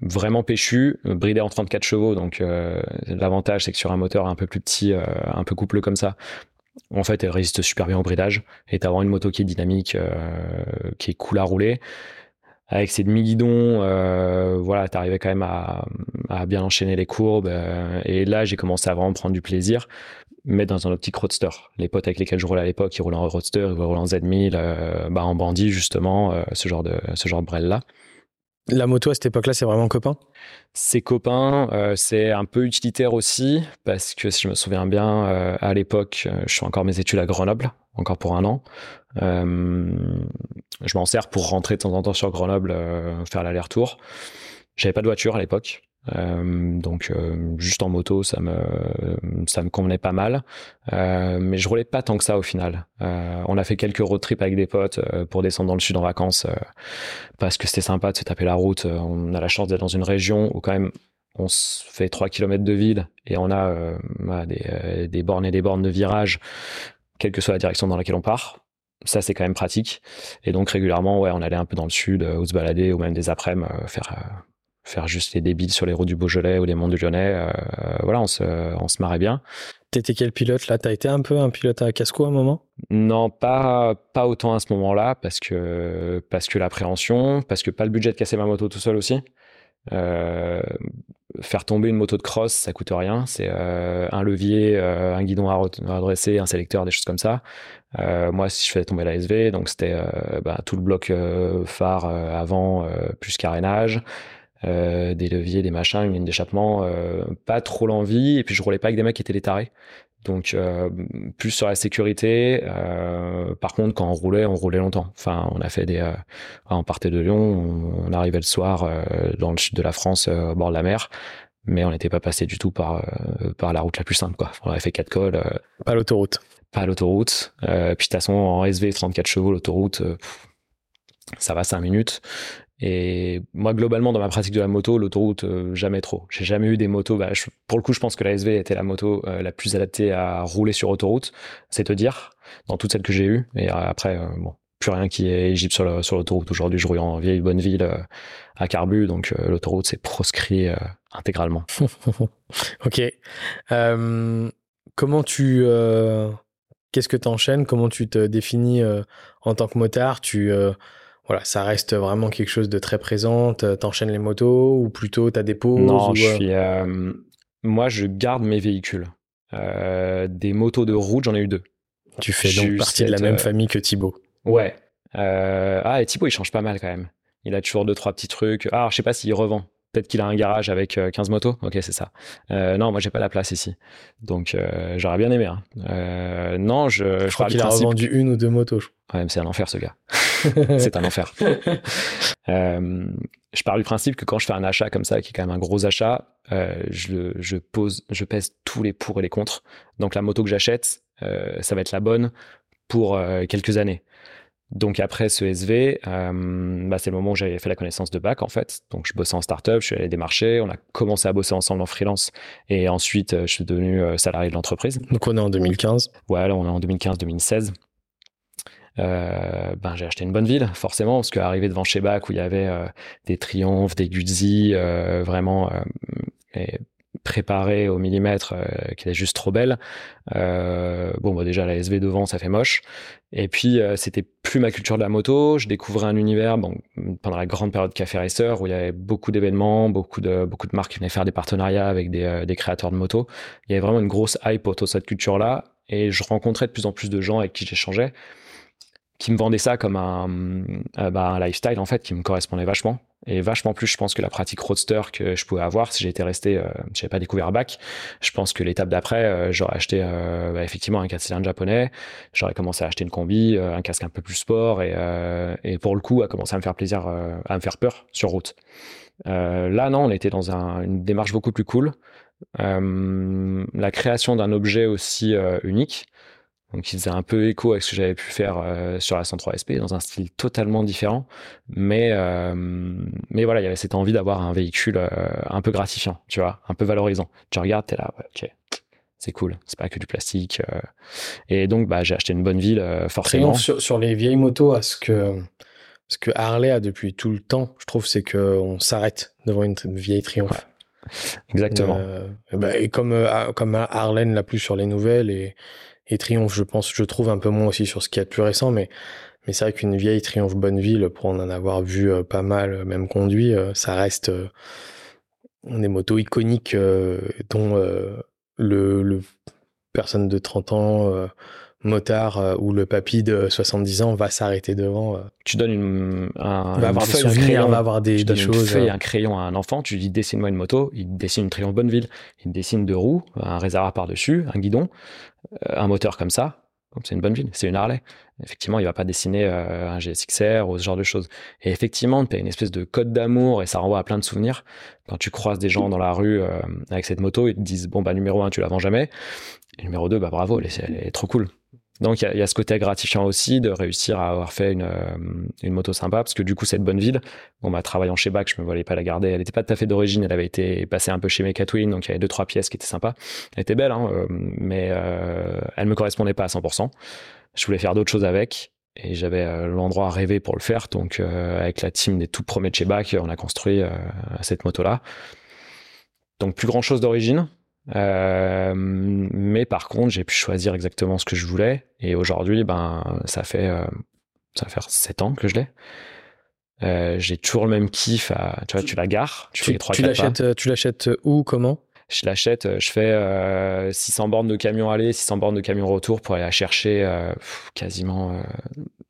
vraiment péchu, bridé en 34 chevaux. Donc l'avantage c'est que sur un moteur un peu plus petit, un peu coupleux comme ça, en fait, elle résiste super bien au bridage. Et t'as vraiment une moto qui est dynamique, euh, qui est cool à rouler. Avec ses demi-guidons, euh, voilà, t'arrivais quand même à, bien enchaîner les courbes. Euh, et là, j'ai commencé à vraiment prendre du plaisir, mais dans un optique roadster. Les potes avec lesquels je roulais à l'époque, ils roulaient en roadster, ils roulaient en Z1000, bah, en bandit, justement, ce genre de, ce genre de brel-là. La moto à cette époque-là, c'est vraiment copain? C'est copain, euh, c'est un peu utilitaire aussi, parce que si je me souviens bien, euh, à l'époque, euh, je fais encore mes études à Grenoble, encore pour un an. je m'en sers pour rentrer de temps en temps sur Grenoble, faire l'aller-retour. J'avais pas de voiture à l'époque, euh, donc euh, juste en moto, ça me ça me convenait pas mal, euh, mais je roulais pas tant que ça au final. on a fait quelques road trips avec des potes pour descendre dans le sud en vacances parce que c'était sympa de se taper la route. On a la chance d'être dans une région où quand même on se fait 3 km de ville et on a des, des bornes et des bornes de virage, quelle que soit la direction dans laquelle on part. Ça, c'est quand même pratique. Et donc, régulièrement, ouais, on allait un peu dans le sud, euh, ou se balader, ou même des après-midi, euh, faire, euh, faire juste les débiles sur les routes du Beaujolais ou les monts du Lyonnais. voilà, on se, on se marrait bien. T'étais quel pilote là? T'as été un peu un pilote à casco à un moment? Non, pas, pas autant à ce moment-là, parce que, parce que l'appréhension, parce que pas le budget de casser ma moto tout seul aussi. Euh, faire tomber une moto de cross, ça coûte rien. C'est euh, un levier, euh, un guidon à, redresser, un sélecteur, des choses comme ça. moi, si je faisais tomber la SV, donc c'était bah, tout le bloc phare avant, plus carénage. Des leviers, des machins, une ligne d'échappement, pas trop l'envie. Et puis je roulais pas avec des mecs qui étaient les tarés. Donc euh, plus sur la sécurité. Euh, par contre, quand on roulait, on roulait longtemps. Enfin, on a fait des. Euh, on partait de Lyon, on, arrivait le soir dans le sud de la France, au bord de la mer, mais on n'était pas passé du tout par par la route la plus simple. Quoi. On avait fait quatre cols. pas l'autoroute. Pas l'autoroute. puis de toute façon, en SV 34 chevaux, l'autoroute, ça va 5 minutes. Et moi, globalement, dans ma pratique de la moto, l'autoroute, euh, jamais trop. J'ai jamais eu des motos. Bah, pour le coup, je pense que la SV était la moto euh, la plus adaptée à rouler sur autoroute, c'est te dire, dans toutes celles que j'ai eues. Et après, euh, bon, plus rien qui est éligible sur l'autoroute. Aujourd'hui, je roule en vieille bonne ville à Carbu, donc l'autoroute, c'est proscrit intégralement. [LAUGHS] ok. comment tu. Qu'est-ce que tu enchaînes Comment tu te définis en tant que motard? Tu voilà, ça reste vraiment quelque chose de très présent. T'enchaînes les motos ou plutôt t'as des pauses Non, je euh, suis. Euh, moi, je garde mes véhicules. Euh, des motos de route, j'en ai eu deux. Tu fais donc partie de la même famille que Thibaut. Ouais. ah, et Thibaut, il change pas mal quand même. Il a toujours deux, trois petits trucs. Ah, je sais pas s'il revend. Peut-être qu'il a un garage avec 15 motos. Ok, c'est ça. non, moi, j'ai pas la place ici. Donc, j'aurais bien aimé. Hein. non, je. Je, crois qu'il a revendu une ou deux motos. Ouais, mais c'est un enfer, ce gars. [LAUGHS] c'est un enfer. Euh, je pars du principe que quand je fais un achat comme ça, qui est quand même un gros achat, euh, je, pose, je pèse tous les pour et les contre. Donc la moto que j'achète, euh, ça va être la bonne pour quelques années. Donc après ce SV, bah, c'est le moment où j'avais fait la connaissance de bac en fait. Donc je bossais en startup, je suis allé démarcher, on a commencé à bosser ensemble en freelance et ensuite je suis devenu salarié de l'entreprise. Donc on est en 2015. Ouais, là on est en 2015-2016 euh, ben j'ai acheté une bonne ville forcément parce qu'arriver devant chez Bac où il y avait euh, des triomphes, des Guzzi, euh, vraiment euh, et préparé au millimètre, qui était juste trop belle. bon, bah déjà la SV devant, ça fait moche. Et puis c'était plus ma culture de la moto. Je découvrais un univers bon, pendant la grande période Café Racer où il y avait beaucoup d'événements, beaucoup de beaucoup de marques qui venaient faire des partenariats avec des, des créateurs de motos. Il y avait vraiment une grosse hype autour de cette culture-là. Et je rencontrais de plus en plus de gens avec qui j'échangeais qui me vendait ça comme un, euh, bah, un lifestyle en fait qui me correspondait vachement et vachement plus je pense que la pratique roadster que je pouvais avoir si j'étais resté euh, j'avais pas découvert bac. Je pense que l'étape d'après euh, j'aurais acheté euh, bah, effectivement un casque japonais. J'aurais commencé à acheter une combi un casque un peu plus sport et, et pour le coup à commencer à me faire plaisir à me faire peur sur route. Là non on était dans un, une démarche beaucoup plus cool. La création d'un objet aussi unique donc il faisait un peu écho avec ce que j'avais pu faire euh, sur la 103 SP dans un style totalement différent. Mais, euh, mais voilà, il y avait cette envie d'avoir un véhicule euh, un peu gratifiant, tu vois, un peu valorisant. Tu regardes, t'es là, ok, c'est cool, c'est pas que du plastique. Et donc bah, j'ai acheté une bonne ville, forcément. Sur, sur, les vieilles motos, à ce que, ce que Harley a depuis tout le temps, je trouve, c'est qu'on s'arrête devant une, vieille Triumph. Exactement. Bah, et comme, comme Harley l'a plus sur les nouvelles et et Triomphe, je pense, je trouve un peu moins aussi sur ce qui est plus récent, mais mais c'est vrai qu'une vieille Triomphe Bonneville, pour en avoir vu euh, pas mal, euh, même conduit, euh, ça reste des motos iconiques dont le, le, personne de 30 ans motard ou le papy de 70 ans va s'arrêter devant. Tu donnes une, un, va avoir feuille, des souvenirs, va avoir des, tu choses. Une feuille, un crayon à un enfant, tu lui dis dessine-moi une moto, il dessine une Triomphe Bonneville, il dessine deux roues, un réservoir par-dessus, un guidon, euh, un moteur comme ça, c'est une bonne ville, c'est une Harley. Effectivement, il va pas dessiner euh, un GSXR ou ce genre de choses. Et effectivement, tu as une espèce de code d'amour et ça renvoie à plein de souvenirs. Quand tu croises des gens dans la rue euh, avec cette moto, ils te disent bon bah numéro un, tu la vends jamais. Et numéro 2, bah bravo, elle est trop cool. Donc il y, a ce côté gratifiant aussi de réussir à avoir fait une, euh, moto sympa parce que du coup cette bonne ville, bon bah travaillant chez Bac, je me voyais pas la garder. Elle n'était pas tout à fait d'origine, elle avait été passée un peu chez Mecatwin, donc il y avait deux trois pièces qui étaient sympas. Elle était belle, hein, euh, mais euh, elle me correspondait pas à 100%. Je voulais faire d'autres choses avec. et j'avais l'endroit rêvé pour le faire. Donc, avec la team des tout premiers de chez Bac, on a construit cette moto-là. Donc, plus grand chose d'origine. Mais par contre, j'ai pu choisir exactement ce que je voulais. Et aujourd'hui, ben, ça fait, ça va faire 7 ans que je l'ai. j'ai toujours le même kiff. tu vois, tu la gares, tu, fais tu l'achètes, tu l'achètes où, comment? Je l'achète, je fais 600 bornes de camion aller, 600 bornes de camion retour pour aller la chercher quasiment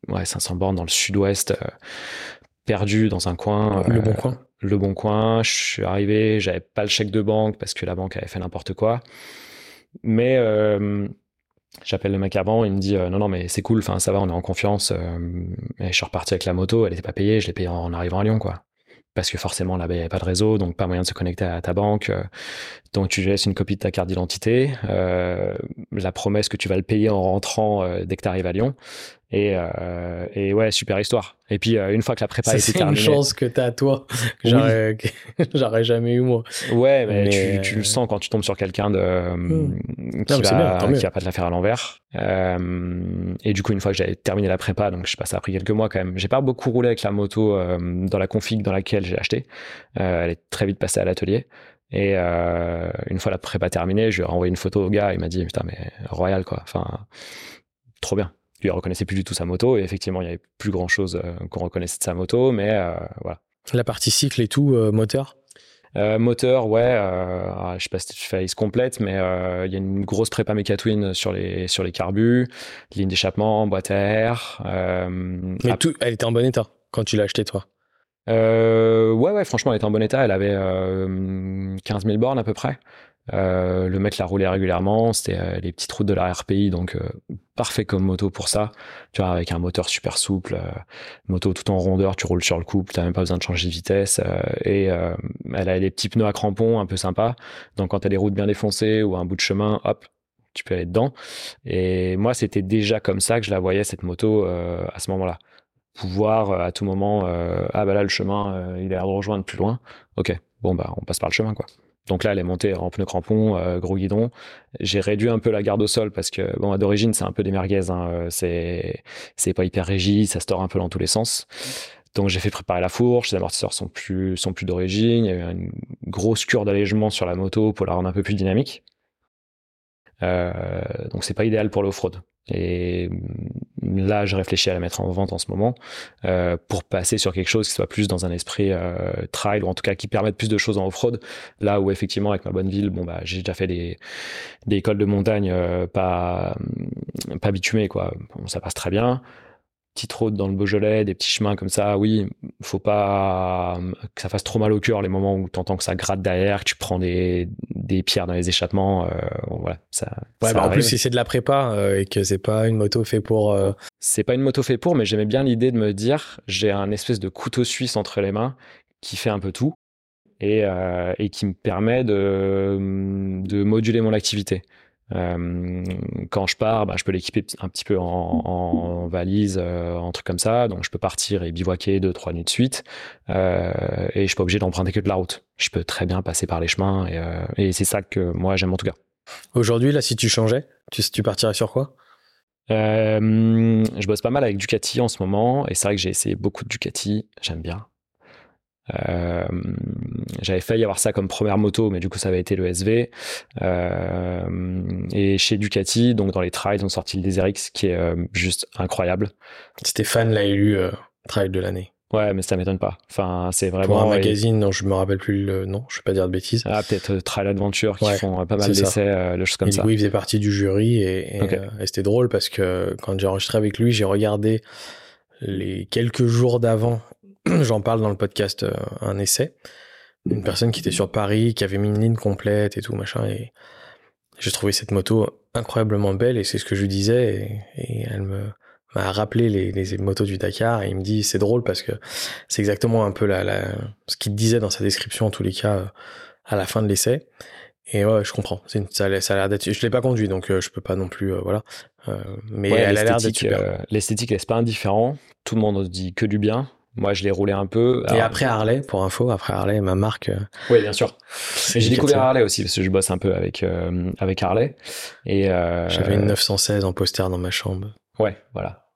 ouais, 500 bornes dans le sud-ouest, perdu dans un coin. Le bon coin. Le bon coin. Je suis arrivé, j'avais pas le chèque de banque parce que la banque avait fait n'importe quoi. Mais j'appelle le mec avant, il me dit non non mais c'est cool, enfin ça va, on est en confiance. et je suis reparti avec la moto, elle était pas payée, je l'ai payée en arrivant à Lyon quoi parce que forcément là-bas il n'y avait pas de réseau, donc pas moyen de se connecter à ta banque. Euh, donc tu laisses une copie de ta carte d'identité, euh, la promesse que tu vas le payer en rentrant euh, dès que tu arrives à Lyon. Et, euh, et, ouais, super histoire. Et puis une fois que la prépa est terminée, c'est une chance que t'as toi, j'aurais, [LAUGHS] j'aurais jamais eu moi. Ouais, mais, Tu, tu, le sens quand tu tombes sur quelqu'un de hmm. qui, va, qui va pas te la faire à l'envers. et du coup, une fois que j'avais terminé la prépa, donc je sais pas, ça a pris quelques mois quand même. J'ai pas beaucoup roulé avec la moto dans la config dans laquelle j'ai acheté. elle est très vite passée à l'atelier. Et euh, une fois la prépa terminée, je lui ai renvoyé une photo au gars. Il m'a dit Putain, mais royal, quoi. Enfin, trop bien. Il reconnaissait plus du tout sa moto. Et effectivement, il y avait plus grand chose euh, qu'on reconnaissait de sa moto. Mais euh, voilà. La partie cycle et tout, moteur? Moteur, ouais, euh, je sais pas si tu fais complète, mais il y a une grosse prépa Mécatwin sur les sur les carbus, ligne d'échappement, boîte à air. mais tout, elle était en bon état quand tu l'as acheté, toi? Euh, ouais, ouais, franchement, elle était en bon état. Elle avait euh, 15 000 bornes à peu près. Euh, le mec la roulait régulièrement. C'était euh, les petites routes de la RPI, donc euh, parfait comme moto pour ça. Tu vois, avec un moteur super souple, moto tout en rondeur, tu roules sur le couple, t'as même pas besoin de changer de vitesse. et elle a des petits pneus à crampons un peu sympa. Donc quand t'as des routes bien défoncées ou un bout de chemin, hop, tu peux aller dedans. Et moi, c'était déjà comme ça que je la voyais cette moto à ce moment-là pouvoir à tout moment ah bah là le chemin il a l'air de rejoindre plus loin ok bon bah on passe par le chemin quoi donc là elle est montée en pneu crampon gros guidon j'ai réduit un peu la garde au sol parce que bon d'origine c'est un peu des merguez hein, c'est c'est pas hyper rigide ça se tord un peu dans tous les sens donc j'ai fait préparer la fourche, les amortisseurs sont plus sont plus d'origine, il y a eu une grosse cure d'allègement sur la moto pour la rendre un peu plus dynamique. Euh, donc c'est pas idéal pour l'off-road. Et là, je réfléchis à la mettre en vente en ce moment euh, pour passer sur quelque chose qui soit plus dans un esprit euh, trail ou en tout cas qui permette plus de choses en off-road. Là où effectivement avec ma bonne ville, bon bah j'ai déjà fait des, des écoles de montagne euh, pas pas bitumées quoi. Bon, ça passe très bien petite route dans le Beaujolais, des petits chemins comme ça, oui, faut pas que ça fasse trop mal au cœur les moments où tu entends que ça gratte derrière, que tu prends des, des pierres dans les échappements, euh, voilà, ça. Ouais, bah en plus si c'est de la prépa euh, et que c'est pas une moto fait pour. Euh, c'est pas une moto fait pour, mais j'aimais bien l'idée de me dire, j'ai un espèce de couteau suisse entre les mains qui fait un peu tout et, et qui me permet de, de moduler mon activité. Euh, quand je pars, bah, je peux l'équiper un petit peu en, en valise, euh, en truc comme ça. Donc je peux partir et bivouaquer deux, trois nuits de suite. Euh, et je suis pas obligé d'emprunter que de la route. Je peux très bien passer par les chemins. Et, euh, et c'est ça que moi j'aime en tout cas. Aujourd'hui, là, si tu changeais, tu, tu partirais sur quoi? Euh, Je bosse pas mal avec Ducati en ce moment. Et c'est vrai que j'ai essayé beaucoup de Ducati. J'aime bien. Euh, j'avais failli avoir ça comme première moto, mais du coup ça avait été le SV. Euh, et chez Ducati, donc dans les trails, ils ont sorti le DZRX qui est euh, juste incroyable. Stéphane l'a élu trail de l'année. Ouais, mais ça m'étonne pas. Enfin, c'est vraiment. Pour un magazine, non, je me rappelle plus le nom, je vais pas dire de bêtises. Ah, peut-être Trail Adventure qui font pas mal d'essais, euh, choses comme et ça. Du coup, il faisait partie du jury et, et, et c'était drôle parce que quand j'ai enregistré avec lui, j'ai regardé les quelques jours d'avant [CLEARS THROAT] j'en parle dans le podcast euh, un essai une personne qui était sur Paris qui avait mis une ligne complète et tout machin et j'ai trouvé cette moto incroyablement belle et c'est ce que je lui disais et, elle me m'a rappelé les, les, motos du Dakar et il me dit c'est drôle parce que c'est exactement un peu la, la ce qu'il disait dans sa description en tous les cas euh, à la fin de l'essai. Et ouais je comprends. Une, ça, ça a l'air d'être je l'ai pas conduit donc euh, je peux pas non plus voilà. Mais elle a l'air d'être super. l'esthétique est pas indifférent tout le monde dit que du bien moi, je l'ai roulé un peu. Et après Harley, pour info, après Harley, ma marque. Euh, oui, bien sûr. j'ai découvert Harley aussi parce que je bosse un peu avec euh, avec Harley. Et euh, j'avais une 916 en poster dans ma chambre. Ouais, voilà.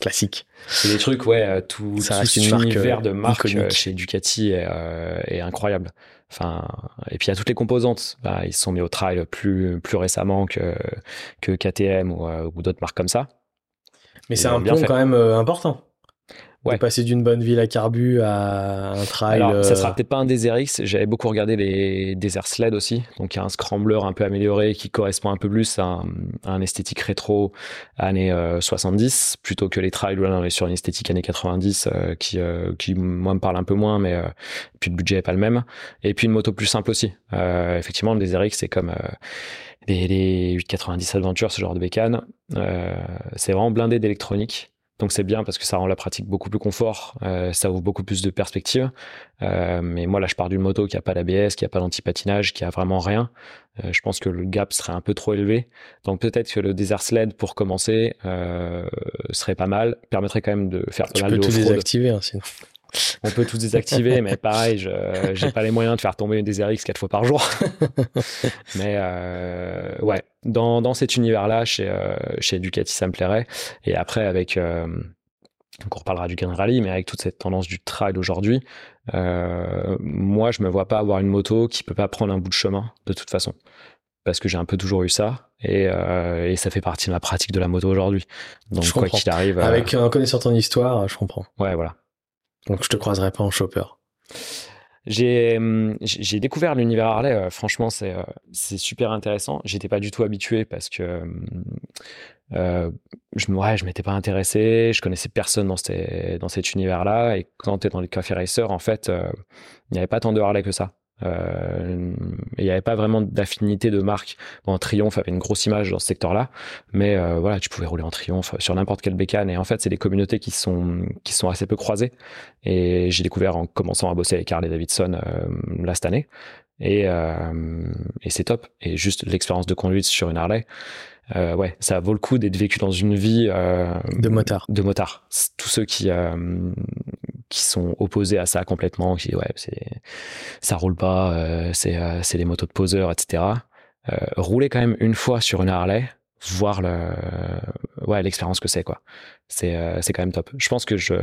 classique. C'est des trucs, ouais, tout, Ça tout cet univers de marque iconique. chez Ducati est, euh, est incroyable. Enfin, et puis il y a toutes les composantes. Bah, ils se sont mis au trail plus, plus récemment que, que KTM ou, ou d'autres marques comme ça. Mais c'est un bien pont fait. quand même important. Ouais. De passer d'une bonne ville à carbu à un trail. Alors, ça euh, sera peut-être pas un Desert X. J'avais beaucoup regardé les Desert Sled aussi. Donc, il y a un scrambler un peu amélioré qui correspond un peu plus à un, à un esthétique rétro années euh, 70 plutôt que les trails où là, on est sur une esthétique années 90 euh, qui, euh, qui, moi, me parle un peu moins, mais euh, puis le budget est pas le même. Et puis une moto plus simple aussi. Euh, effectivement, le Desert X, c'est comme euh, les, les 890 Adventure, ce genre de bécane. Euh, c'est vraiment blindé d'électronique. Donc c'est bien parce que ça rend la pratique beaucoup plus confort, euh, ça ouvre beaucoup plus de perspectives. Euh, mais moi là je pars d'une moto qui a pas d'ABS, qui a pas d'anti-patinage, qui a vraiment rien. Euh, je pense que le gap serait un peu trop élevé. Donc peut-être que le Desert Sled pour commencer serait pas mal, permettrait quand même de faire pas Tu mal peux de tout désactiver, hein, sinon. On peut tout désactiver, mais pareil, je j'ai pas les moyens de faire tomber une Desert X quatre fois par jour. [LAUGHS] mais euh, ouais, dans, dans cet univers-là, chez, euh, chez Ducati, ça me plairait. Et après, avec, euh, donc on reparlera du Gun Rally, mais avec toute cette tendance du trail aujourd'hui, euh, moi, je me vois pas avoir une moto qui peut pas prendre un bout de chemin de toute façon. Parce que j'ai un peu toujours eu ça et, euh, et ça fait partie de ma pratique de la moto aujourd'hui. Donc Je quoi qu'il arrive, euh, Avec en connaissant ton histoire, je comprends. ouais voilà. Donc je te croiserai pas en chopper. J'ai hum, j'ai découvert l'univers Harley. euh, franchement, c'est euh, c'est super intéressant. J'étais pas du tout habitué parce que hum, euh, je ouais, je m'étais pas intéressé. Je connaissais personne dans cet univers-là. Et quand tu es dans les cafés racers, en fait, il n'y avait pas tant de Harley que ça. Euh, il n'y avait pas vraiment d'affinité de marque. Bon, Triumph avait une grosse image dans ce secteur-là, mais euh, voilà, tu pouvais rouler en Triumph sur n'importe quelle bécane. Et en fait, c'est des communautés qui sont qui sont assez peu croisées. Et j'ai découvert en commençant à bosser avec Harley Davidson euh, là cette année. Et, euh, et c'est top. Et juste l'expérience de conduite sur une Harley, euh, ouais, ça vaut le coup d'être vécu dans une vie euh, De motard. de motard. Tous ceux qui euh, qui sont opposés à ça complètement, qui ouais, c'est ça roule pas, euh, c'est euh, c'est des motos de poseurs, etc. Euh, rouler quand même une fois sur une Harley, voir le ouais l'expérience que c'est quoi. C'est euh, c'est quand même top. Je pense que je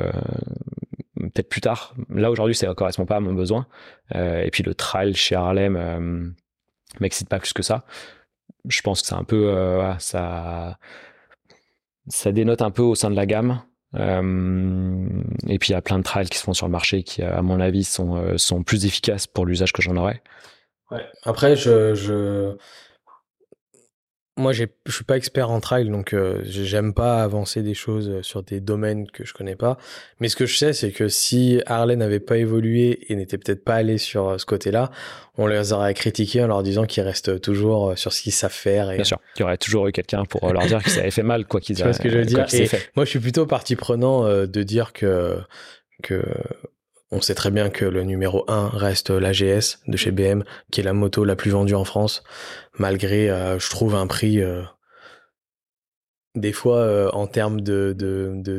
peut-être plus tard. Là aujourd'hui, ça correspond pas à mon besoin. Euh, et puis le trail chez Harley me- m'excite pas plus que ça. Je pense que c'est un peu euh, ça ça dénote un peu au sein de la gamme. Euh, et puis il y a plein de trails qui se font sur le marché qui, à mon avis, sont, euh, sont plus efficaces pour l'usage que j'en aurais. Ouais. Après, je, je... moi, je suis pas expert en trail, donc euh, j'aime pas avancer des choses sur des domaines que je connais pas. Mais ce que je sais, c'est que si Harley n'avait pas évolué et n'était peut-être pas allé sur euh, ce côté-là, on les aurait critiqués en leur disant qu'ils restent toujours euh, sur ce qu'ils savent faire. Et... Bien sûr, il y aurait toujours eu quelqu'un pour euh, leur dire que ça avait fait mal, quoi qu'ils vois ce que je veux dire aient Et fait. moi, je suis plutôt partie prenant euh, de dire que que on sait très bien que le numéro 1 reste l'AGS de chez BM, qui est la moto la plus vendue en France, malgré, euh, je trouve, un prix euh, des fois euh, en termes de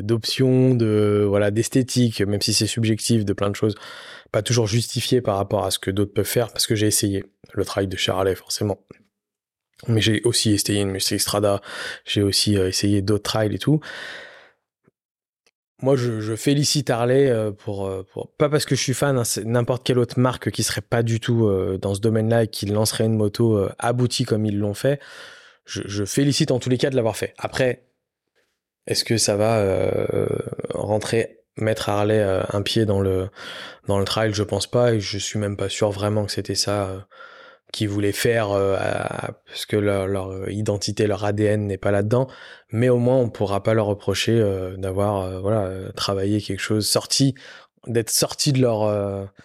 d'options, de, voilà d'esthétique, même si c'est subjectif, de plein de choses, pas toujours justifié par rapport à ce que d'autres peuvent faire, parce que j'ai essayé le travail de Charlet forcément. Mais j'ai aussi essayé une Multi Strada, j'ai aussi euh, essayé d'autres trails et tout. Moi, je, félicite Harley euh, pour, euh, pour pas parce que je suis fan, hein, n'importe quelle autre marque qui serait pas du tout euh, dans ce domaine-là et qui lancerait une moto aboutie comme ils l'ont fait. Je, félicite en tous les cas de l'avoir fait. Après, est-ce que ça va rentrer mettre Harley un pied dans le dans le trail? Je pense pas et je suis même pas sûr vraiment que c'était ça qu'ils voulaient faire euh, parce que leur, leur identité, leur ADN n'est pas là-dedans. Mais au moins, on pourra pas leur reprocher euh, d'avoir euh, voilà euh, travaillé quelque chose sorti, d'être sorti de leur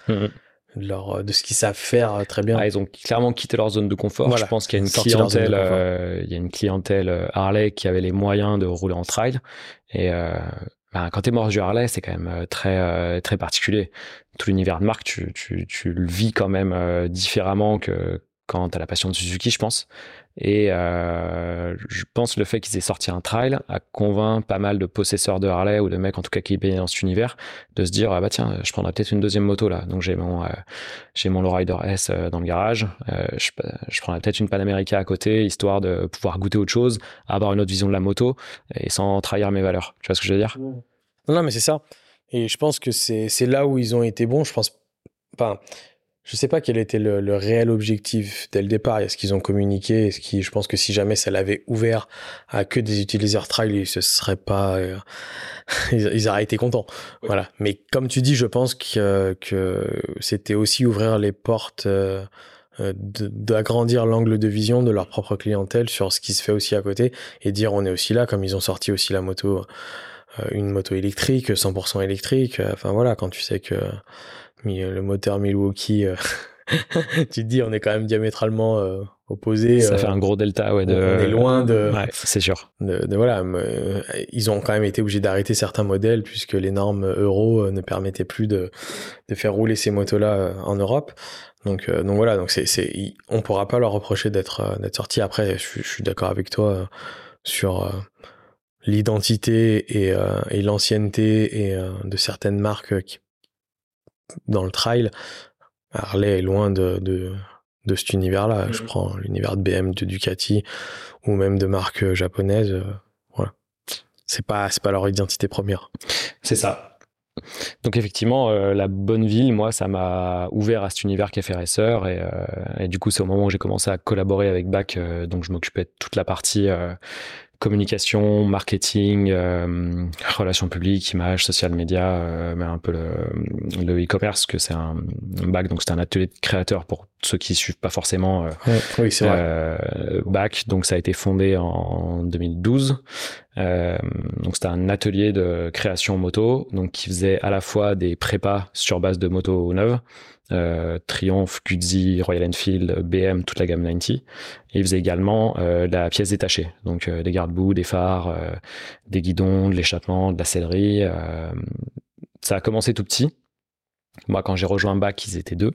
Mhm. de leur de ce qu'ils savent faire très bien. Ah, ils ont clairement quitté leur zone de confort. Voilà. Je pense qu'il y a une Sorti clientèle, euh, il y a une clientèle Harley qui avait les moyens de rouler en trail. Et euh, ben, quand t'es mort du Harley, c'est quand même euh, très euh, très particulier. Tout l'univers de marque, tu, tu, tu le vis quand même euh, différemment que quand t'as la passion de Suzuki, je pense. Et euh, je pense le fait qu'ils aient sorti un trail a convaincu pas mal de possesseurs de Harley ou de mecs en tout cas qui baignaient dans cet univers de se dire ah bah tiens je prendrais peut-être une deuxième moto là. Donc j'ai mon euh, j'ai mon Lowrider S euh, dans le garage. je, prendrais peut-être une Panamerica à côté histoire de pouvoir goûter autre chose, avoir une autre vision de la moto et sans trahir mes valeurs. Tu vois ce que je veux dire? Non, mais c'est ça. Et je pense que c'est là où ils ont été bons. Je pense pas. Je sais pas quel était le, réel objectif dès le départ. Est-ce qu'ils ont communiqué Est-ce qu'ils, je pense que si jamais ça l'avait ouvert à que des utilisateurs trail, ils se seraient pas, euh, [LAUGHS] ils, auraient été contents. Voilà. Mais comme tu dis, je pense que, que c'était aussi ouvrir les portes. Euh, euh d'agrandir l'angle de vision de leur propre clientèle sur ce qui se fait aussi à côté et dire on est aussi là comme ils ont sorti aussi la moto euh, une moto électrique 100% électrique enfin voilà quand tu sais que euh, le moteur Milwaukee, euh, [LAUGHS] tu te dis, on est quand même diamétralement euh, opposés. Ça fait un gros delta, ouais. De... On est loin de. Ouais, c'est sûr. De, voilà, ils ont quand même été obligés d'arrêter certains modèles puisque les normes euro ne permettaient plus de, de faire rouler ces motos-là en Europe. Donc, donc voilà, donc c'est, c'est, on pourra pas leur reprocher d'être, d'être sorti. Après, je, suis d'accord avec toi sur l'identité et, et l'ancienneté et de certaines marques qui dans le trail, Harley est loin de, de, de cet univers-là. Je mhm. prends l'univers de BM, de Ducati ou même de marques japonaises. Euh, voilà. C'est pas, c'est pas leur identité première. C'est ça. Donc effectivement, euh, la bonne ville, moi, ça m'a ouvert à cet univers et, euh, et du coup, c'est au moment où j'ai commencé à collaborer avec BAC, donc je m'occupais de toute la partie communication, marketing, euh, relations publiques, images, social media, euh, mais un peu le e-commerce, que c'est un, bac, donc c'est un atelier de créateur pour ceux qui suivent pas forcément euh, oui, vrai. bac. Donc ça a été fondé en 2012. donc c'était un atelier de création moto, donc qui faisait à la fois des prépas sur base de motos neuves, euh, Triumph, Guzzi, Royal Enfield, BM, toute la gamme 90. Et il faisait également euh, la pièce détachée, donc euh, des garde-boue, des phares, euh, des guidons, de l'échappement, de la sellerie. ça a commencé tout petit. Moi, quand j'ai rejoint BAC, ils étaient deux.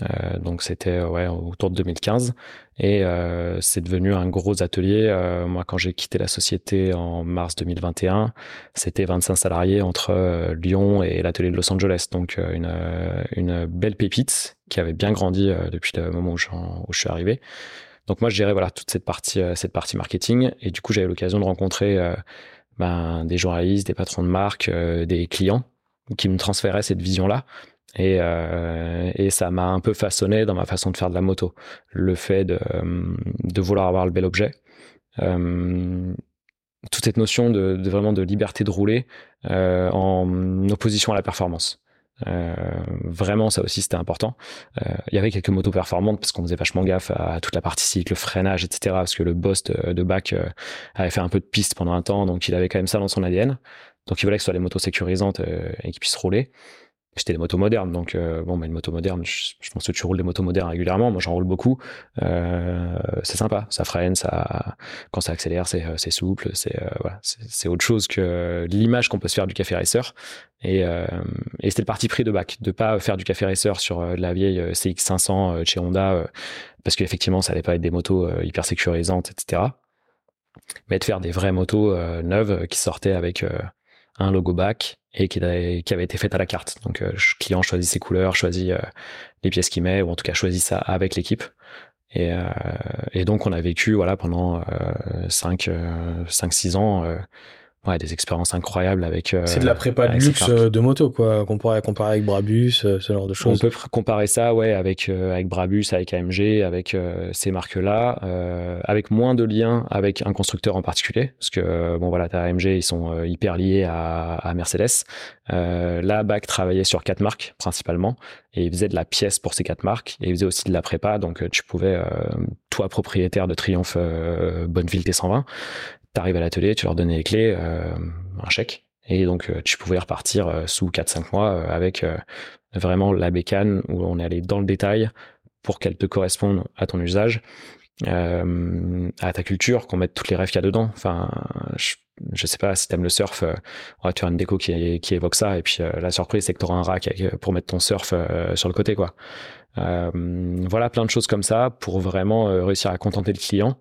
Euh, donc c'était ouais, autour de 2015 et euh, c'est devenu un gros atelier. Euh, moi, quand j'ai quitté la société en mars 2021, c'était 25 salariés entre Lyon et l'atelier de Los Angeles. Donc une, belle pépite qui avait bien grandi depuis le moment où je, suis arrivé. Donc moi, je gérais voilà toute cette partie cette partie marketing et du coup, j'avais l'occasion de rencontrer ben, des journalistes, des patrons de marque, des clients qui me transféraient cette vision-là et, euh, et ça m'a un peu façonné dans ma façon de faire de la moto. Le fait de, de vouloir avoir le bel objet. Euh, toute cette notion de, de, vraiment de liberté de rouler euh, en opposition à la performance. Euh, vraiment, ça aussi c'était important. Euh, il y avait quelques motos performantes parce qu'on faisait vachement gaffe à, toute la partie cycle, le freinage, etc. Parce que le boss de, de bac euh, avait fait un peu de piste pendant un temps, donc il avait quand même ça dans son ADN. Donc il voulait que ce soit des motos sécurisantes et qu'ils puissent rouler. C'était des motos modernes, donc euh, bon, bah, une moto moderne, je, pense que tu roules des motos modernes régulièrement. Moi, j'en roule beaucoup. Euh, c'est sympa, ça freine, ça, quand ça accélère, c'est, c'est souple, c'est euh, voilà, c'est, autre chose que l'image qu'on peut se faire du café racer. Et, euh, et c'était le parti pris de bac, de pas faire du café racer sur la vieille CX500 chez Honda, parce qu'effectivement, ça allait pas être des motos hyper sécurisantes, etc. Mais de faire des vraies motos neuves qui sortaient avec un logo bac et qui, avait été faite à la carte. Donc, le euh, client choisit ses couleurs, choisit euh, les pièces qu'il met, ou en tout cas choisit ça avec l'équipe. Et, euh, et, donc, on a vécu voilà pendant 5 cinq, 6 ans ouais, des expériences incroyables avec. Euh, c'est de la prépa de luxe euh, de moto, quoi, comparé, comparé avec Brabus, euh, ce genre de choses. On peut comparer ça, ouais, avec, avec Brabus, avec AMG, avec ces marques-là, avec moins de liens avec un constructeur en particulier, parce que, bon, voilà, as AMG, ils sont hyper liés à, à Mercedes. là, BAC travaillait sur quatre marques, principalement, et ils faisaient de la pièce pour ces quatre marques, et ils faisaient aussi de la prépa, donc tu pouvais, toi, propriétaire de Triumph Bonneville T120, t'arrives à l'atelier, tu leur donnais les clés, euh, un chèque, et donc euh, tu pouvais repartir euh, sous 4-5 mois avec vraiment la bécane où on est allé dans le détail pour qu'elle te corresponde à ton usage. à ta culture, qu'on mette toutes les rêves qu'il y a dedans. Enfin, je, je sais pas si t'aimes le surf, on va te faire une déco qui, qui évoque ça. Et puis la surprise, c'est que t'auras un rack pour mettre ton surf sur le côté, quoi. voilà, plein de choses comme ça pour vraiment réussir à contenter le client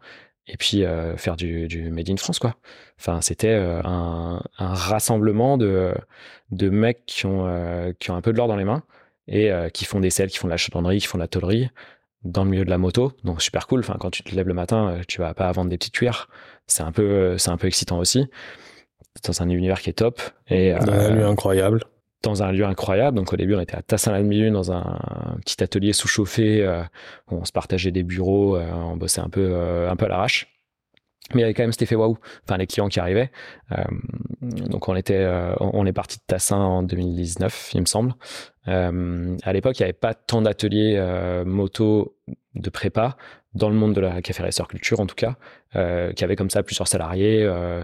et puis euh, faire du, du, Made in France quoi. Enfin c'était euh, un, un, rassemblement de, de mecs qui ont, euh, qui ont un peu de l'or dans les mains et qui font des selles, qui font de la chaudronnerie, qui font de la tôlerie dans le milieu de la moto. Donc super cool. Enfin quand tu te lèves le matin, tu vas pas vendre des petites cuillères. C'est un peu c'est un peu excitant aussi. Dans un univers qui est top et un lieu incroyable dans un lieu incroyable. Donc au début, on était à Tassin-la-Demi-Lune dans un, petit atelier sous-chauffé. Euh, on se partageait des bureaux, euh, on bossait un peu, euh, un peu à l'arrache. Mais il y avait quand même cet effet waouh. Enfin, les clients qui arrivaient. donc on était, on est parti de Tassin en 2019, il me semble. à l'époque, il n'y avait pas tant d'ateliers moto de prépa dans le monde de la café racer culture en tout cas, euh, qui avait comme ça plusieurs salariés, euh,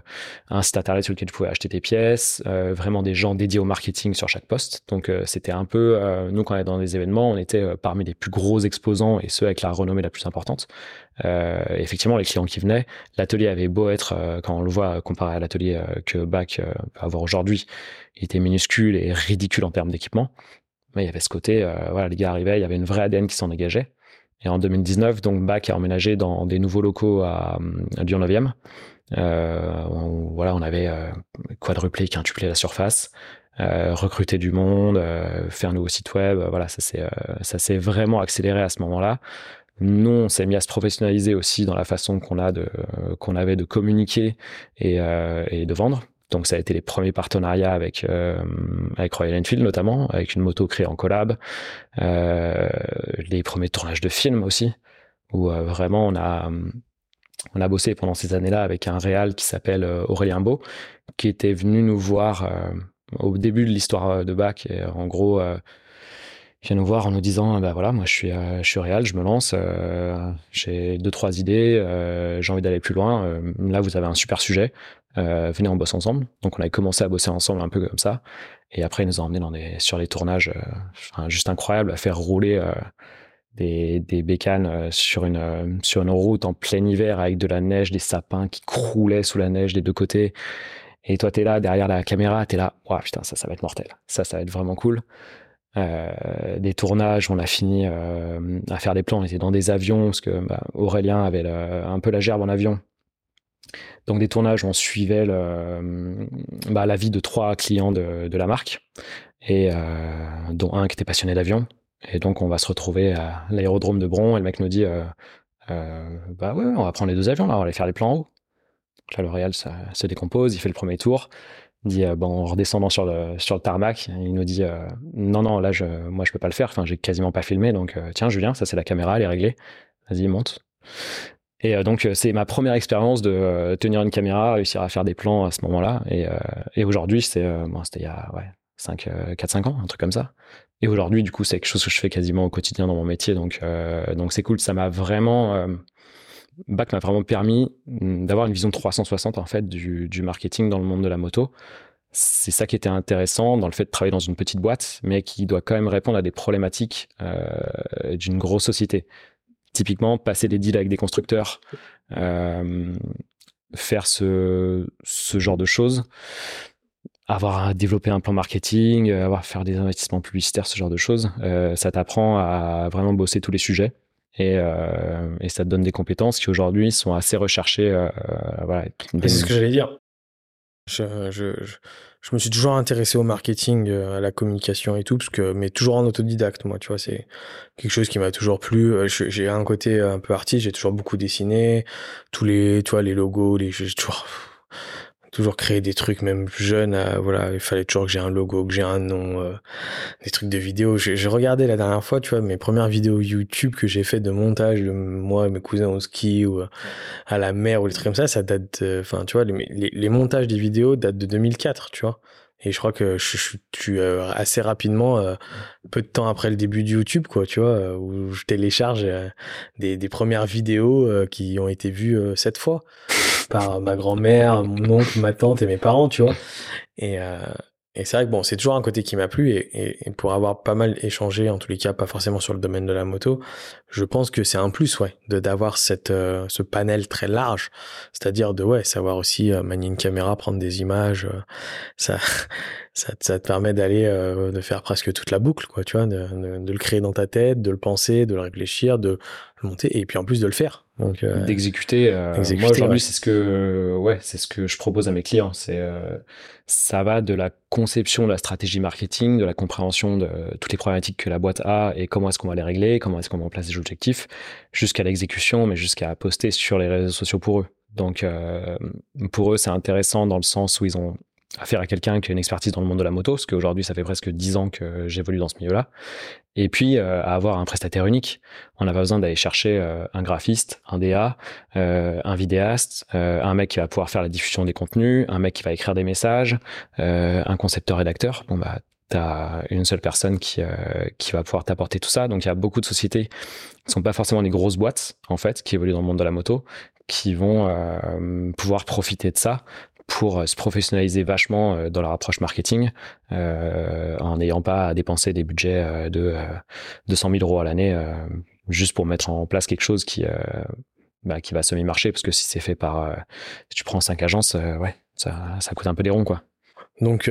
un site internet sur lequel tu pouvais acheter tes pièces, euh, vraiment des gens dédiés au marketing sur chaque poste. Donc euh, c'était un peu, euh, nous quand on est dans des événements, on était euh, parmi les plus gros exposants et ceux avec la renommée la plus importante. effectivement, les clients qui venaient, l'atelier avait beau être, quand on le voit comparé à l'atelier que Bac peut avoir aujourd'hui, il était minuscule et ridicule en termes d'équipement. Mais il y avait ce côté, voilà, les gars arrivaient, il y avait une vraie ADN qui s'en dégageait. Et en 2019, donc Bac a emménagé dans des nouveaux locaux à, à Lyon 9e. Euh, on, voilà, on avait euh, quadruplé, quintuplé la surface, euh, recruté du monde, euh, fait un nouveau site web. voilà, ça s'est euh, ça s'est vraiment accéléré à ce moment-là. Nous, on s'est mis à se professionnaliser aussi dans la façon qu'on a de qu'on avait de communiquer et, et de vendre. Donc ça a été les premiers partenariats avec euh, avec Royal Enfield notamment, avec une moto créée en collab, euh, les premiers tournages de films aussi, où euh, vraiment on a on a bossé pendant ces années-là avec un réal qui s'appelle Aurélien Beau, qui était venu nous voir au début de l'histoire de Bach. Et en gros, il vient nous voir en nous disant bah voilà moi je suis je suis réal je me lance j'ai deux trois idées j'ai envie d'aller plus loin là vous avez un super sujet euh, venez on bosse ensemble. Donc on avait commencé à bosser ensemble un peu comme ça. Et après ils nous ont emmenés dans des, sur les tournages euh, juste incroyables, à faire rouler euh, des, bécanes euh, sur une, sur une route en plein hiver avec de la neige, des sapins qui croulaient sous la neige des deux côtés. Et toi, t'es là derrière la caméra, t'es là, waouh, putain, ça, ça va être mortel. Ça, ça va être vraiment cool. Des tournages, on a fini à faire des plans, on était dans des avions, parce que bah, Aurélien avait un peu la gerbe en avion. Donc des tournages, on suivait le, bah, la vie de trois clients de, la marque, euh, dont un qui était passionné d'avion. Et donc on va se retrouver à l'aérodrome de Bron, et le mec nous dit, euh, euh, bah ouais, on va prendre les deux avions, là, on va aller faire les plans en haut. Donc là, le se décompose, il fait le premier tour, dit, euh, bon, en redescendant sur le, tarmac, il nous dit, euh, non, non, là, je, moi, je peux pas le faire, enfin, j'ai quasiment pas filmé, donc euh, tiens, Julien, ça c'est la caméra, elle est réglée, vas-y, monte. Et euh, donc, c'est ma première expérience de euh, tenir une caméra, réussir à faire des plans à ce moment-là. Et, euh, aujourd'hui, c'est, bon, c'était il y a ouais, 5, 4-5 ans, un truc comme ça. Et aujourd'hui, du coup, c'est quelque chose que je fais quasiment au quotidien dans mon métier. Donc, donc c'est cool. Ça m'a vraiment, Bac m'a vraiment permis mm, d'avoir une vision 360 en fait du, marketing dans le monde de la moto. C'est ça qui était intéressant dans le fait de travailler dans une petite boîte, mais qui doit quand même répondre à des problématiques euh, d'une grosse société. Typiquement, passer des deals avec des constructeurs, euh, faire ce, ce genre de choses, avoir à développer un plan marketing, avoir à faire des investissements publicitaires, ce genre de choses, euh, ça t'apprend à vraiment bosser tous les sujets. Et, euh, et, ça te donne des compétences qui aujourd'hui sont assez recherchées. Euh, voilà. C'est ce que j'allais dire. Je, je, je, je, me suis toujours intéressé au marketing, euh, à la communication et tout, parce que, mais toujours en autodidacte, moi, tu vois, c'est quelque chose qui m'a toujours plu. Euh, j'ai un côté un peu artiste, j'ai toujours beaucoup dessiné, tous les, tu vois, les logos, les, j'ai toujours, toujours créé des trucs même jeune euh, voilà il fallait toujours que j'ai un logo que j'ai un nom euh, des trucs de vidéos j'ai regardé la dernière fois tu vois mes premières vidéos YouTube que j'ai fait de montage moi et mes cousins au ski ou euh, à la mer ou des trucs comme ça ça date enfin tu vois les, les, les, montages des vidéos datent de 2004 tu vois. Et je crois que je, suis assez rapidement peu de temps après le début de YouTube quoi tu vois où je télécharge des, des premières vidéos qui ont été vues cette fois par ma grand-mère, mon oncle, ma tante et mes parents, tu vois. Et, euh, c'est vrai que bon, c'est toujours un côté qui m'a plu et, pour avoir pas mal échangé, en tous les cas, pas forcément sur le domaine de la moto, je pense que c'est un plus, ouais, de d'avoir cette euh, ce panel très large, c'est-à-dire de ouais, savoir aussi euh, manier une caméra, prendre des images, [LAUGHS] ça, ça, te permet d'aller de faire presque toute la boucle, quoi, tu vois, de, de, de, le créer dans ta tête, de le penser, de le réfléchir, de monter et puis en plus de le faire. Donc d'exécuter. moi aujourd'hui, c'est ce que ouais, c'est ce que je propose à mes clients. C'est ça va de la conception de la stratégie marketing, de la compréhension de toutes les problématiques que la boîte a et comment est-ce qu'on va les régler, comment est-ce qu'on met en place des objectifs, jusqu'à l'exécution, mais jusqu'à poster sur les réseaux sociaux pour eux. Donc euh, pour eux, c'est intéressant dans le sens où ils ont affaire à quelqu'un qui a une expertise dans le monde de la moto, parce qu'aujourd'hui, ça fait presque dix ans que j'évolue dans ce milieu-là. Et puis, euh, à avoir un prestataire unique. On n'a pas besoin d'aller chercher euh, un graphiste, un DA, euh, un vidéaste, un mec qui va pouvoir faire la diffusion des contenus, un mec qui va écrire des messages, un concepteur-rédacteur. Bon, bah, t'as une seule personne qui, qui va pouvoir t'apporter tout ça. Donc, il y a beaucoup de sociétés qui sont pas forcément des grosses boîtes, en fait, qui évoluent dans le monde de la moto, qui vont pouvoir profiter de ça pour euh, se professionnaliser vachement euh, dans leur approche marketing euh, en n'ayant pas à dépenser des budgets de 200 000 euros à l'année juste pour mettre en place quelque chose qui bah, qui va semi-marcher parce que si c'est fait par si tu prends cinq agences ouais ça, ça coûte un peu des ronds quoi donc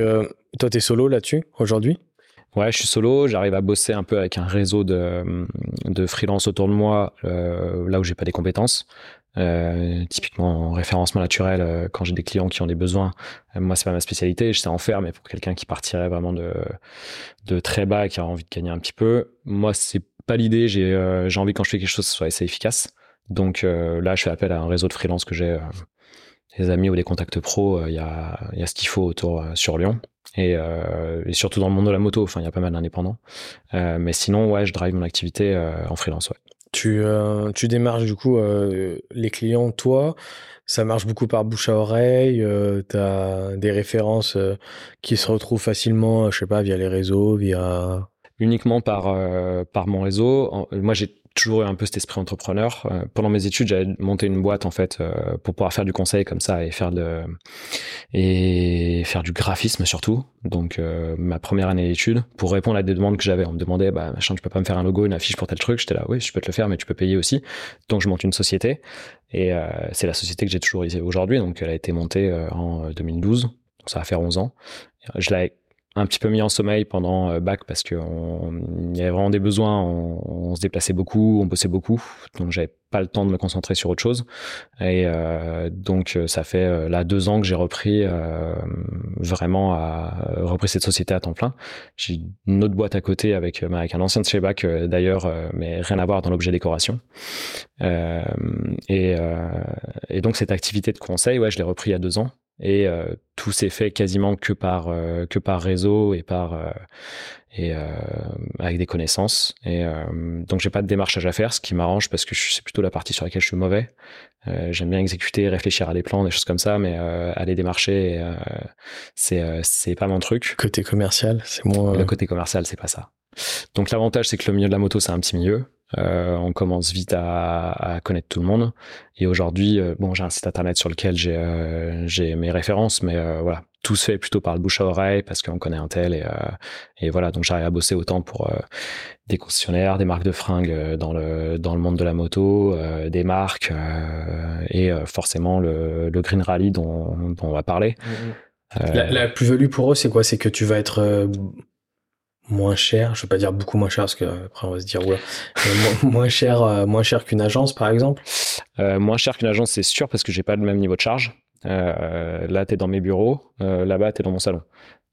toi tu es solo là-dessus aujourd'hui? Ouais, je suis solo, j'arrive à bosser un peu avec un réseau de, de freelance autour de moi, là où j'ai pas des compétences. Euh, typiquement en référencement naturel, euh, quand j'ai des clients qui ont des besoins, euh, moi c'est pas ma spécialité, je sais en faire, mais pour quelqu'un qui partirait vraiment de, très bas et qui a envie de gagner un petit peu, moi c'est pas l'idée. J'ai j'ai envie quand je fais quelque chose que ce soit assez efficace. Donc là, je fais appel à un réseau de freelance que j'ai, des amis ou des contacts pro. Il y a y a ce qu'il faut autour sur Lyon. Et, surtout dans le monde de la moto, enfin il y a pas mal d'indépendants. mais sinon, ouais, je drive mon activité en freelance. Tu, euh, tu démarches du coup euh, les clients, toi. Ça marche beaucoup par bouche à oreille. Euh, tu as des références euh, qui se retrouvent facilement, je sais pas, via les réseaux, via. Uniquement par, par mon réseau. Moi, j'ai toujours eu un peu cet esprit entrepreneur. Euh, pendant mes études, j'avais monté une boîte en fait euh, pour pouvoir faire du conseil comme ça et faire du graphisme surtout. Donc euh, ma première année d'études pour répondre à des demandes que j'avais, on me demandait bah machin, tu peux pas me faire un logo, une affiche pour tel truc. J'étais là, oui, je peux te le faire, mais tu peux payer aussi. Donc je monte une société et c'est la société que j'ai toujours aujourd'hui. Donc elle a été montée en 2012. Donc ça va faire 11 ans. Je l'ai un petit peu mis en sommeil pendant euh, bac parce qu'il y avait vraiment des besoins. On, se déplaçait beaucoup, on bossait beaucoup, donc j'avais pas le temps de me concentrer sur autre chose. Et euh, donc euh, ça fait là deux ans que j'ai repris vraiment repris cette société à temps plein. J'ai une autre boîte à côté avec, avec un ancien de chez Bac d'ailleurs, mais rien à voir dans l'objet décoration. et, et donc cette activité de conseil, ouais, je l'ai repris il y a deux ans et euh, tout s'est fait quasiment que par euh, que par réseau et par euh, et avec des connaissances. Et donc j'ai pas de démarchage à faire ce qui m'arrange parce que c'est plutôt la partie sur laquelle je suis mauvais. J'aime bien exécuter réfléchir à des plans des choses comme ça mais aller démarcher c'est c'est pas mon truc. Côté commercial c'est moi le côté commercial c'est pas ça. Donc l'avantage c'est que le milieu de la moto c'est un petit milieu euh, on commence vite à, à, connaître tout le monde. Et aujourd'hui, euh, bon, j'ai un site internet sur lequel j'ai euh, mes références, mais voilà, tout se fait plutôt par le bouche à oreille parce qu'on connaît un tel et, et voilà. Donc j'arrive à bosser autant pour des concessionnaires, des marques de fringues dans le dans le monde de la moto, des marques et forcément le, le Green Rally dont, dont on va parler. Mmh, mmh. La, la plus-value pour eux, c'est quoi? C'est que tu vas être moins cher, je veux pas dire beaucoup moins cher parce que après on va se dire ouais, [LAUGHS] moins, cher, euh, moins cher qu'une agence par exemple. Euh, moins cher qu'une agence, c'est sûr parce que j'ai pas le même niveau de charge. Euh, là, tu es dans mes bureaux, euh, là-bas, tu es dans mon salon.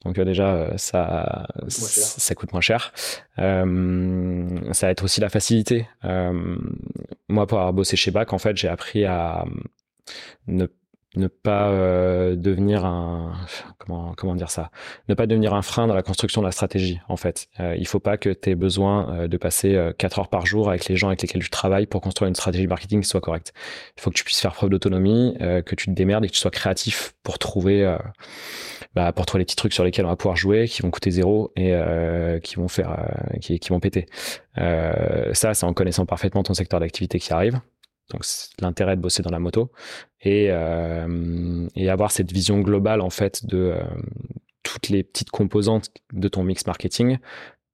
Donc déjà, ça, ça coûte moins cher. ça va être aussi la facilité. moi, pour avoir bossé chez Bac, en fait, j'ai appris à ne ne pas euh, devenir un comment comment dire ça? Ne pas devenir un frein dans la construction de la stratégie en fait. Euh, il faut pas que tu aies besoin euh, de passer euh, quatre heures par jour avec les gens avec lesquels tu travailles pour construire une stratégie marketing qui soit correcte. Il faut que tu puisses faire preuve d'autonomie que tu te démerdes et que tu sois créatif pour trouver bah, pour trouver les petits trucs sur lesquels on va pouvoir jouer qui vont coûter zéro et qui vont faire qui, qui vont péter. Ça c'est en connaissant parfaitement ton secteur d'activité qui arrive donc l'intérêt de bosser dans la moto et, euh, et avoir cette vision globale en fait de euh, toutes les petites composantes de ton mix marketing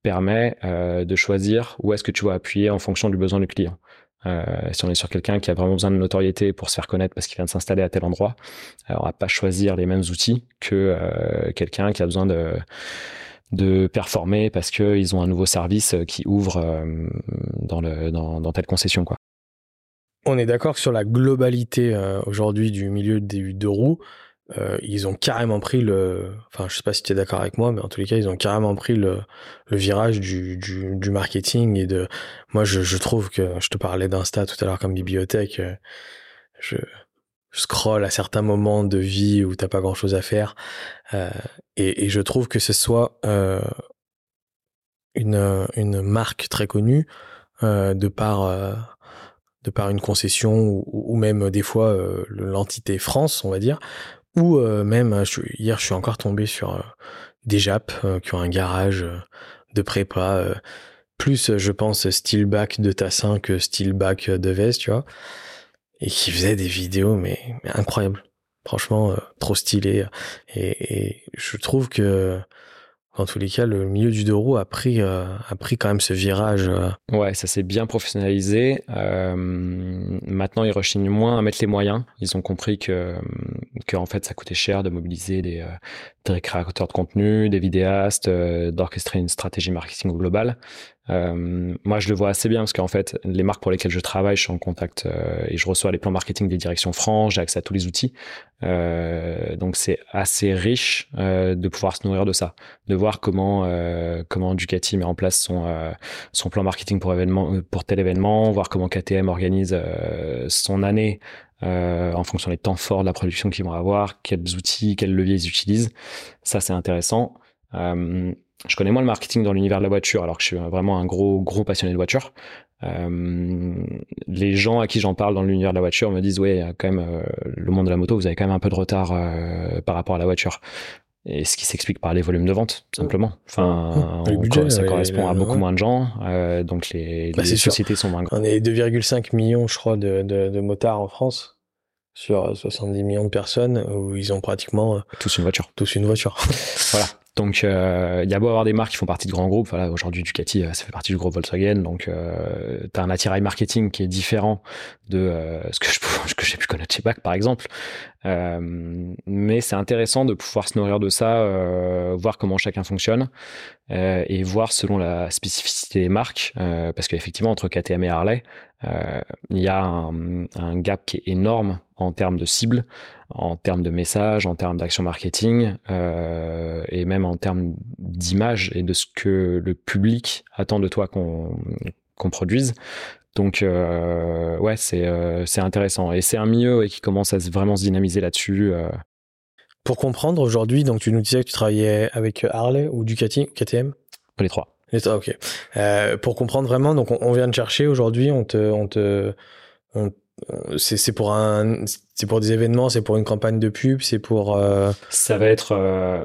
permet de choisir où est-ce que tu vas appuyer en fonction du besoin du client. Euh, si on est sur quelqu'un qui a vraiment besoin de notoriété pour se faire connaître parce qu'il vient de s'installer à tel endroit, alors on va pas choisir les mêmes outils que euh, quelqu'un qui a besoin de de performer parce qu'ils ont un nouveau service qui ouvre euh, dans, le, dans, dans, telle concession. Quoi. On est d'accord sur la globalité aujourd'hui du milieu des deux roues, euh, ils ont carrément pris le, enfin je sais pas si tu es d'accord avec moi, mais en tous les cas ils ont carrément pris le, virage du, marketing et de, moi je, trouve que je te parlais d'Insta tout à l'heure comme bibliothèque, euh, je, scroll à certains moments de vie où t'as pas grand chose à faire euh, et, je trouve que ce soit euh, une, une marque très connue euh, de par de par une concession ou, même des fois l'entité France on va dire ou euh, même, euh, hier, je suis encore tombé sur euh, des Japs qui ont un garage de prépa, plus, je pense, style bac de Tassin que style bac de Vest, tu vois, et qui faisaient des vidéos, mais, incroyables. Franchement, trop stylé. Et, et, je trouve que en tous les cas, le milieu du deux roues a pris, euh, a pris quand même ce virage. Euh. Ouais, ça s'est bien professionnalisé. Euh, maintenant, ils rechignent moins à mettre les moyens. Ils ont compris que, que en fait, ça coûtait cher de mobiliser des, des créateurs de contenu, des vidéastes, d'orchestrer une stratégie marketing globale. Euh, moi, je le vois assez bien parce qu'en fait, les marques pour lesquelles je travaille, je suis en contact euh, et je reçois les plans marketing des directions France, j'ai accès à tous les outils. Euh, donc, c'est assez riche euh, de pouvoir se nourrir de ça, de voir comment euh, comment Ducati met en place son son plan marketing pour événement pour tel événement, voir comment KTM organise son année en fonction des temps forts de la production qu'ils vont avoir, quels outils, quels leviers ils utilisent. Ça, c'est intéressant. Euh, je connais moins le marketing dans l'univers de la voiture, alors que je suis vraiment un gros, gros passionné de voiture. Euh, les gens à qui j'en parle dans l'univers de la voiture me disent ouais, quand même euh, le monde de la moto, vous avez quand même un peu de retard euh, par rapport à la voiture. Et ce qui s'explique par les volumes de vente, simplement. Enfin, ça correspond à beaucoup moins de gens, donc les, bah, les sociétés sont moins grandes. On est 2,5 millions, je crois, de, de, de motards en France sur 70 millions de personnes où ils ont pratiquement tous une voiture. Tous une voiture. voilà. Donc, euh, il y a beau avoir des marques qui font partie de grands groupes. Aujourd'hui, Ducati, euh, ça fait partie du groupe Volkswagen. Donc, euh, tu as un attirail marketing qui est différent de ce que je [LAUGHS] que j'ai pu connaître chez BAC, par exemple. Mais c'est intéressant de pouvoir se nourrir de ça, voir comment chacun fonctionne et voir selon la spécificité des marques. parce qu'effectivement, entre KTM et Harley, il y a un, un gap qui est énorme en termes de cible, en termes de messages, en termes d'action marketing, euh, et même en termes d'image et de ce que le public attend de toi qu'on qu'on produise. Donc euh, ouais, c'est euh, intéressant et c'est un milieu qui commence à vraiment se dynamiser là-dessus. Euh. Pour comprendre aujourd'hui, donc tu nous disais que tu travaillais avec Harley ou Ducati, KTM. Les trois. Les trois, ok. Euh, pour comprendre vraiment, donc on, on vient de chercher aujourd'hui, on te on te on c'est pour un c'est pour des événements c'est pour une campagne de pub c'est pour euh... ça va être euh,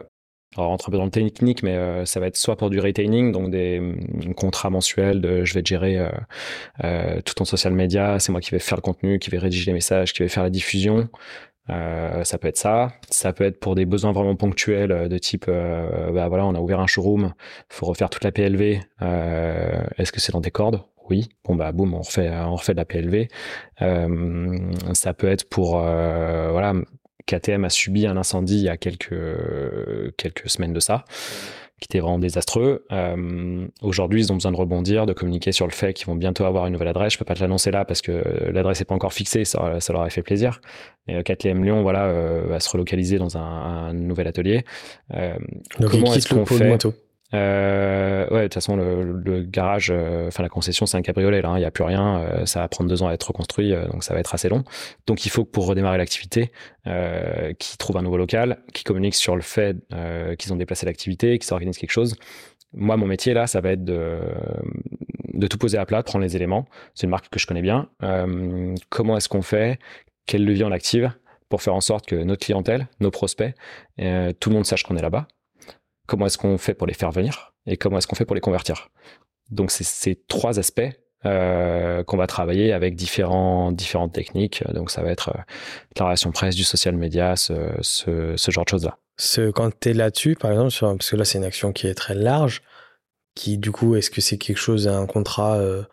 alors rentre un peu dans le technique mais euh, ça va être soit pour du retaining donc des contrats mensuels de je vais gérer euh, euh, tout ton social media c'est moi qui vais faire le contenu qui vais rédiger les messages qui vais faire la diffusion. Ça peut être ça. Ça peut être pour des besoins vraiment ponctuels de type bah voilà on a ouvert un showroom faut refaire toute la PLV est-ce que c'est dans tes cordes? Oui, bon bah boum, on refait, on refait de la PLV. Euh, ça peut être pour euh, voilà, KTM a subi un incendie il y a quelques quelques semaines de ça, qui était vraiment désastreux. Euh, Aujourd'hui, ils ont besoin de rebondir, de communiquer sur le fait qu'ils vont bientôt avoir une nouvelle adresse. Je peux pas te l'annoncer là parce que l'adresse n'est pas encore fixée, ça, ça leur a fait plaisir. Et KTM Lyon, voilà, euh, va se relocaliser dans un, un nouvel atelier. Euh, Donc comment est-ce qu'on fait euh, ouais, de toute façon, le, le garage, euh, enfin la concession, c'est un cabriolet. Là, il hein, n'y a plus rien. Euh, ça va prendre deux ans à être reconstruit, euh, donc ça va être assez long. Donc, il faut que pour redémarrer l'activité, qu'ils trouvent un nouveau local, qu'ils communiquent sur le fait qu'ils ont déplacé l'activité, qu'ils s'organisent quelque chose. Moi, mon métier là, ça va être de, de tout poser à plat, prendre les éléments. C'est une marque que je connais bien. comment est-ce qu'on fait? Quel levier on active pour faire en sorte que notre clientèle, nos prospects, tout le monde sache qu'on est là-bas? Comment est-ce qu'on fait pour les faire venir et comment est-ce qu'on fait pour les convertir. Donc c'est ces trois aspects qu'on va travailler avec différentes techniques. Donc ça va être la relation presse, du social media, ce, ce, genre de choses-là. Quand tu es là-dessus, par exemple, sur, parce que là c'est une action qui est très large, qui du coup, est-ce que c'est quelque chose, un contrat euh,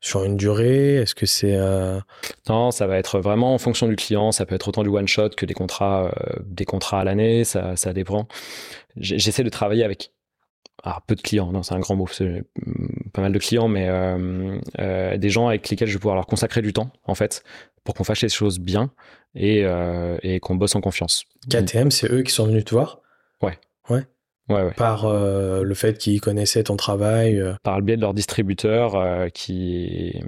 sur une durée? Est-ce que c'est... Euh, non, ça va être vraiment en fonction du client, ça peut être autant du one-shot que des contrats, euh, des contrats à l'année, ça, ça dépend. J'essaie de travailler avec alors, peu de clients, non, c'est un grand mot, c'est pas mal de clients, mais des gens avec lesquels je vais pouvoir leur consacrer du temps, en fait, pour qu'on fasse les choses bien et, et qu'on bosse en confiance. KTM, c'est eux qui sont venus te voir? Ouais. Ouais. Par euh, le fait qu'ils connaissaient ton travail euh. Par le biais de leur distributeur, euh, qui,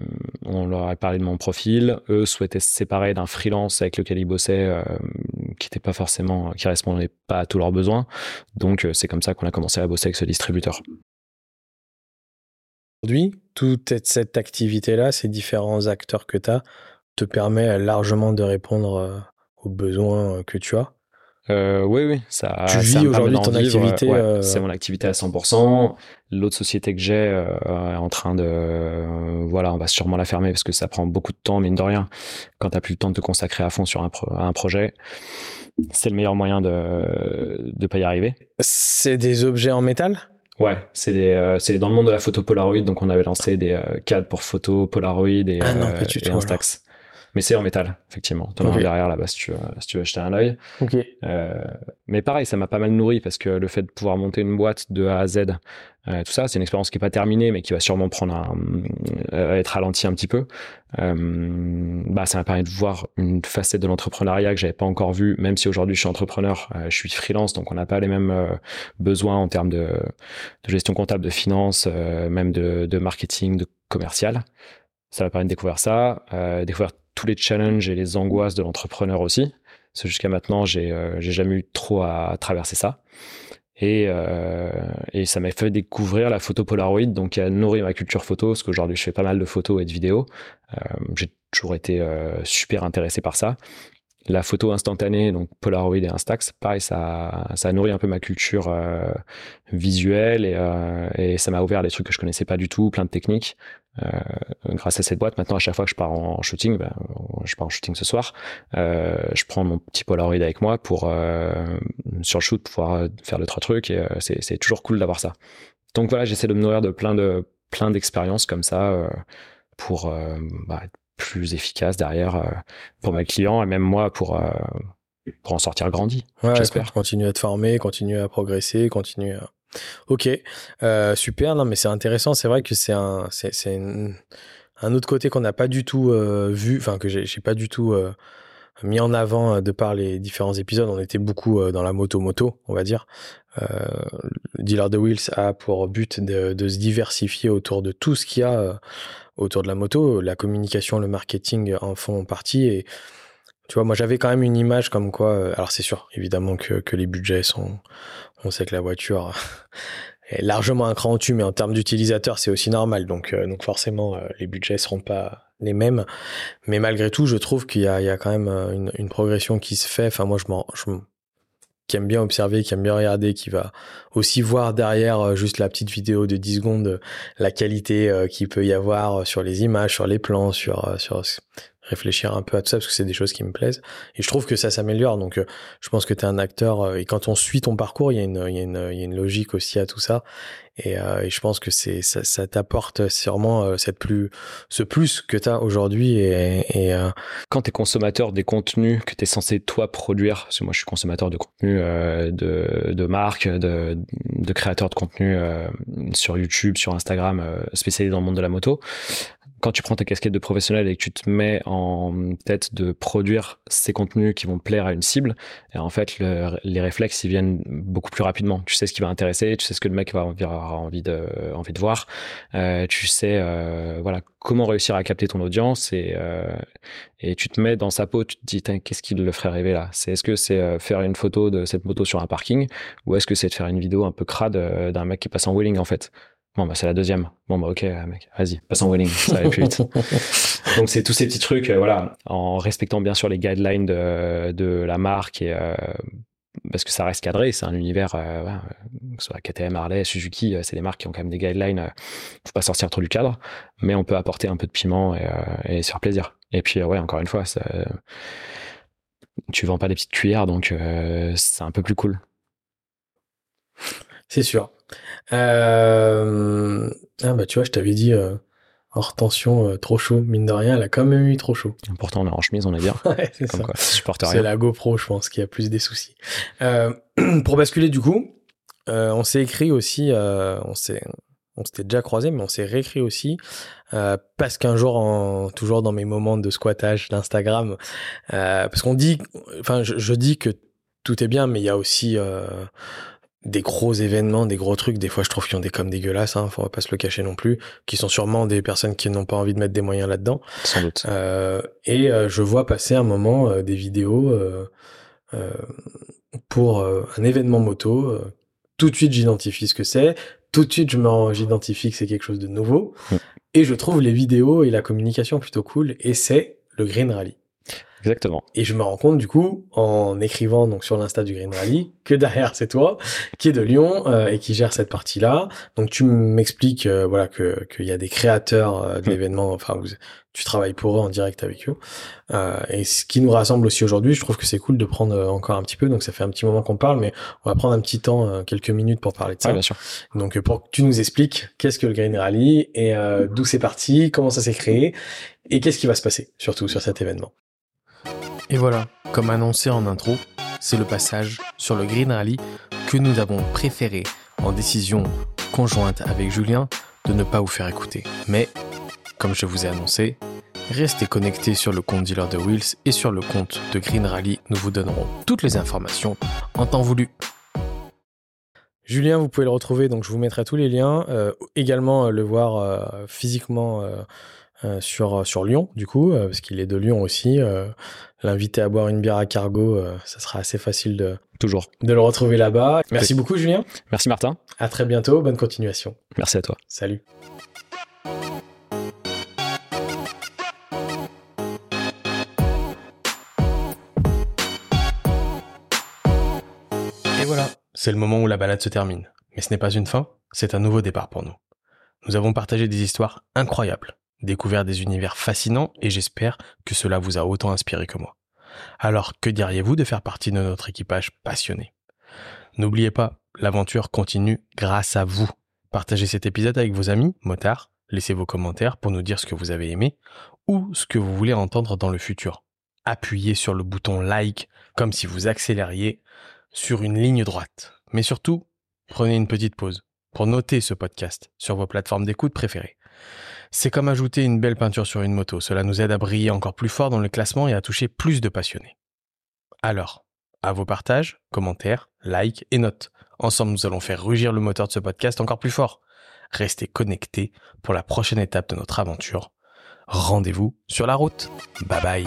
on leur a parlé de mon profil. Eux souhaitaient se séparer d'un freelance avec lequel ils bossaient, qui n'était pas forcément, qui répondait pas à tous leurs besoins. Donc c'est comme ça qu'on a commencé à bosser avec ce distributeur. Aujourd'hui, toute cette activité-là, ces différents acteurs que tu as, te permet largement de répondre aux besoins que tu as euh, oui, oui, ça. Tu vis aujourd'hui ton activité. Euh, c'est mon activité à 100%. L'autre société que j'ai euh, est en train de, voilà, on va sûrement la fermer parce que ça prend beaucoup de temps, mine de rien. Quand t'as plus le temps de te consacrer à fond sur un, un projet, c'est le meilleur moyen de de pas y arriver. C'est des objets en métal? Ouais, c'est des, c'est dans le monde de la photo Polaroid, donc on avait lancé des cadres pour photo Polaroid et, ah non, et Instax. Mais c'est en métal, effectivement. T'en as derrière là-bas si tu veux, si tu veux jeter un œil. Euh, mais pareil, ça m'a pas mal nourri parce que le fait de pouvoir monter une boîte de A à Z, euh, tout ça, c'est une expérience qui est pas terminée, mais qui va sûrement prendre un, euh, être ralentie un petit peu. bah, ça m'a permis de voir une facette de l'entrepreneuriat que j'avais pas encore vue, même si aujourd'hui je suis entrepreneur, je suis freelance, donc on n'a pas les mêmes besoins en termes de, de, gestion comptable, de finance, même de, de, marketing, de commercial. Ça m'a permis de découvrir ça, découvrir tous les challenges et les angoisses de l'entrepreneur aussi. Jusqu'à maintenant, j'ai euh, j'ai jamais eu trop à traverser ça. Et, euh, et ça m'a fait découvrir la photo Polaroid, donc qui a nourri ma culture photo, parce qu'aujourd'hui je fais pas mal de photos et de vidéos. Euh, j'ai toujours été super intéressé par ça. La photo instantanée, donc Polaroid et Instax, pareil, ça, a nourri un peu ma culture visuelle et, ça m'a ouvert des trucs que je connaissais pas du tout, plein de techniques. Euh, grâce à cette boîte, maintenant à chaque fois que je pars en shooting, ben, je pars en shooting ce soir, euh, je prends mon petit Polaroid avec moi pour euh, sur le shoot pouvoir faire deux trois trucs et c'est toujours cool d'avoir ça. Donc voilà, j'essaie de me nourrir de plein de plein d'expériences comme ça pour bah, être plus efficace derrière pour mes clients et même moi pour pour en sortir grandi. Ouais, j'espère. Continuer à te former, continuer à progresser, continuer à Ok, euh, super. Mais c'est intéressant. C'est vrai que c'est un, autre côté qu'on n'a pas du tout euh, vu, enfin que j'ai, pas du tout euh, mis en avant de par les différents épisodes. On était beaucoup dans la moto moto, on va dire. Dealer de Wheels a pour but de, se diversifier autour de tout ce qu'il y a autour de la moto. La communication, le marketing en font partie et tu vois, moi j'avais quand même une image comme quoi. alors c'est sûr, évidemment que les budgets sont on sait que la voiture [LAUGHS] est largement un cran au-dessus, mais en termes d'utilisateurs, c'est aussi normal. Donc, euh, donc forcément, euh, les budgets seront pas les mêmes. Mais malgré tout, je trouve qu'il y a, quand même euh, une, progression qui se fait. Enfin, moi, je m'en, qui aime bien observer, qui aime bien regarder, qui va aussi voir derrière juste la petite vidéo de 10 secondes la qualité qu'il peut y avoir sur les images, sur les plans, sur sur réfléchir un peu à tout ça parce que c'est des choses qui me plaisent. Et je trouve que ça s'améliore. Donc euh, je pense que tu es un acteur euh, et quand on suit ton parcours il y a une y y a une logique aussi à tout ça. Et, euh, je pense que c'est ça, t'apporte sûrement cette plus ce plus que tu as aujourd'hui. Et, quand tu es consommateur des contenus que tu es censé toi produire parce que moi je suis consommateur de contenu de de marques de de créateurs de contenu sur YouTube sur Instagram spécialisés dans le monde de la moto quand tu prends ta casquette de professionnel et que tu te mets en tête de produire ces contenus qui vont plaire à une cible, et en fait, les réflexes, ils viennent beaucoup plus rapidement. Tu sais ce qui va intéresser, tu sais ce que le mec va avoir envie de, envie de voir, euh, tu sais euh, voilà comment réussir à capter ton audience et, euh, et tu te mets dans sa peau, tu te dis, qu'est-ce qui le ferait rêver là? C'est Est-ce que c'est faire une photo de cette moto sur un parking ou est-ce que c'est de faire une vidéo un peu crade d'un mec qui passe en wheeling en fait? Bon, bah, c'est la deuxième. Bon, bah, ok, mec, vas-y, passe en wheeling, ça va plus vite. [LAUGHS] Donc, c'est tous ces petits trucs, euh, voilà, en respectant bien sûr les guidelines de, de la marque et, euh, parce que ça reste cadré, c'est un univers, euh, que ce soit KTM, Harley, Suzuki, c'est des marques qui ont quand même des guidelines, ne faut pas sortir trop du cadre, mais on peut apporter un peu de piment et, et se faire plaisir. Et puis, ouais, encore une fois, ça, tu vends pas des petites cuillères, donc c'est un peu plus cool. C'est sûr. Euh... Ah bah tu vois, je t'avais dit euh, hors tension, euh, trop chaud. Mine de rien, elle a quand même eu trop chaud. Pourtant, on est en chemise, on est bien. ouais, c'est ça. C'est la GoPro, je pense, qui a plus des soucis. Euh, [CLEARS THROAT] pour basculer du coup, on s'est écrit aussi, on s'est, on s'était déjà croisé, mais on s'est réécrit aussi parce qu'un jour, en, toujours dans mes moments de squattage d'Instagram, parce qu'on dit, enfin, je, je, dis que tout est bien, mais il y a aussi des gros événements, des gros trucs, des fois je trouve qu'ils ont des comme dégueulasses, hein, faut pas se le cacher non plus, qui sont sûrement des personnes qui n'ont pas envie de mettre des moyens là-dedans. Sans doute. Euh, et euh, je vois passer un moment euh, des vidéos pour un événement moto. tout de suite j'identifie ce que c'est, tout de suite je j'identifie que c'est quelque chose de nouveau, mm. et je trouve les vidéos et la communication plutôt cool, et c'est le Green Rally. Exactement. Et je me rends compte du coup, en écrivant donc sur l'insta du Green Rally, que derrière c'est toi, qui est de Lyon euh, et qui gère cette partie-là. Donc tu m'expliques euh, voilà que qu'il y a des créateurs euh, de hmm. l'événement, enfin tu travailles pour eux en direct avec eux. et ce qui nous rassemble aussi aujourd'hui, je trouve que c'est cool de prendre encore un petit peu. Donc ça fait un petit moment qu'on parle, mais on va prendre un petit temps, quelques minutes pour parler de ça. bien sûr. Donc pour que tu nous expliques qu'est-ce que le Green Rally et d'où c'est parti, comment ça s'est créé et qu'est-ce qui va se passer surtout sur cet événement. Et voilà, comme annoncé en intro, c'est le passage sur le Green Rally que nous avons préféré, en décision conjointe avec Julien, de ne pas vous faire écouter. Mais, comme je vous ai annoncé, restez connectés sur le compte dealer de Wheels et sur le compte de Green Rally. Nous vous donnerons toutes les informations en temps voulu. Julien, vous pouvez le retrouver, donc je vous mettrai tous les liens. Euh, également euh, le voir euh, physiquement sur, sur Lyon, du coup, parce qu'il est de Lyon aussi l'inviter à boire une bière à cargo, euh, ça sera assez facile de, Toujours. de le retrouver là-bas. Merci beaucoup, Julien. Merci, Martin. À très bientôt. Bonne continuation. Merci à toi. Salut. Et voilà, c'est le moment où la balade se termine. Mais ce n'est pas une fin, c'est un nouveau départ pour nous. Nous avons partagé des histoires incroyables découvert des univers fascinants et j'espère que cela vous a autant inspiré que moi. Alors, que diriez-vous de faire partie de notre équipage passionné? N'oubliez pas, l'aventure continue grâce à vous. Partagez cet épisode avec vos amis, motards, laissez vos commentaires pour nous dire ce que vous avez aimé ou ce que vous voulez entendre dans le futur. Appuyez sur le bouton like comme si vous accélériez sur une ligne droite. Mais surtout, prenez une petite pause pour noter ce podcast sur vos plateformes d'écoute préférées. C'est comme ajouter une belle peinture sur une moto. Cela nous aide à briller encore plus fort dans le classement et à toucher plus de passionnés. Alors, à vos partages, commentaires, likes et notes. Ensemble, nous allons faire rugir le moteur de ce podcast encore plus fort. Restez connectés pour la prochaine étape de notre aventure. Rendez-vous sur la route. Bye bye.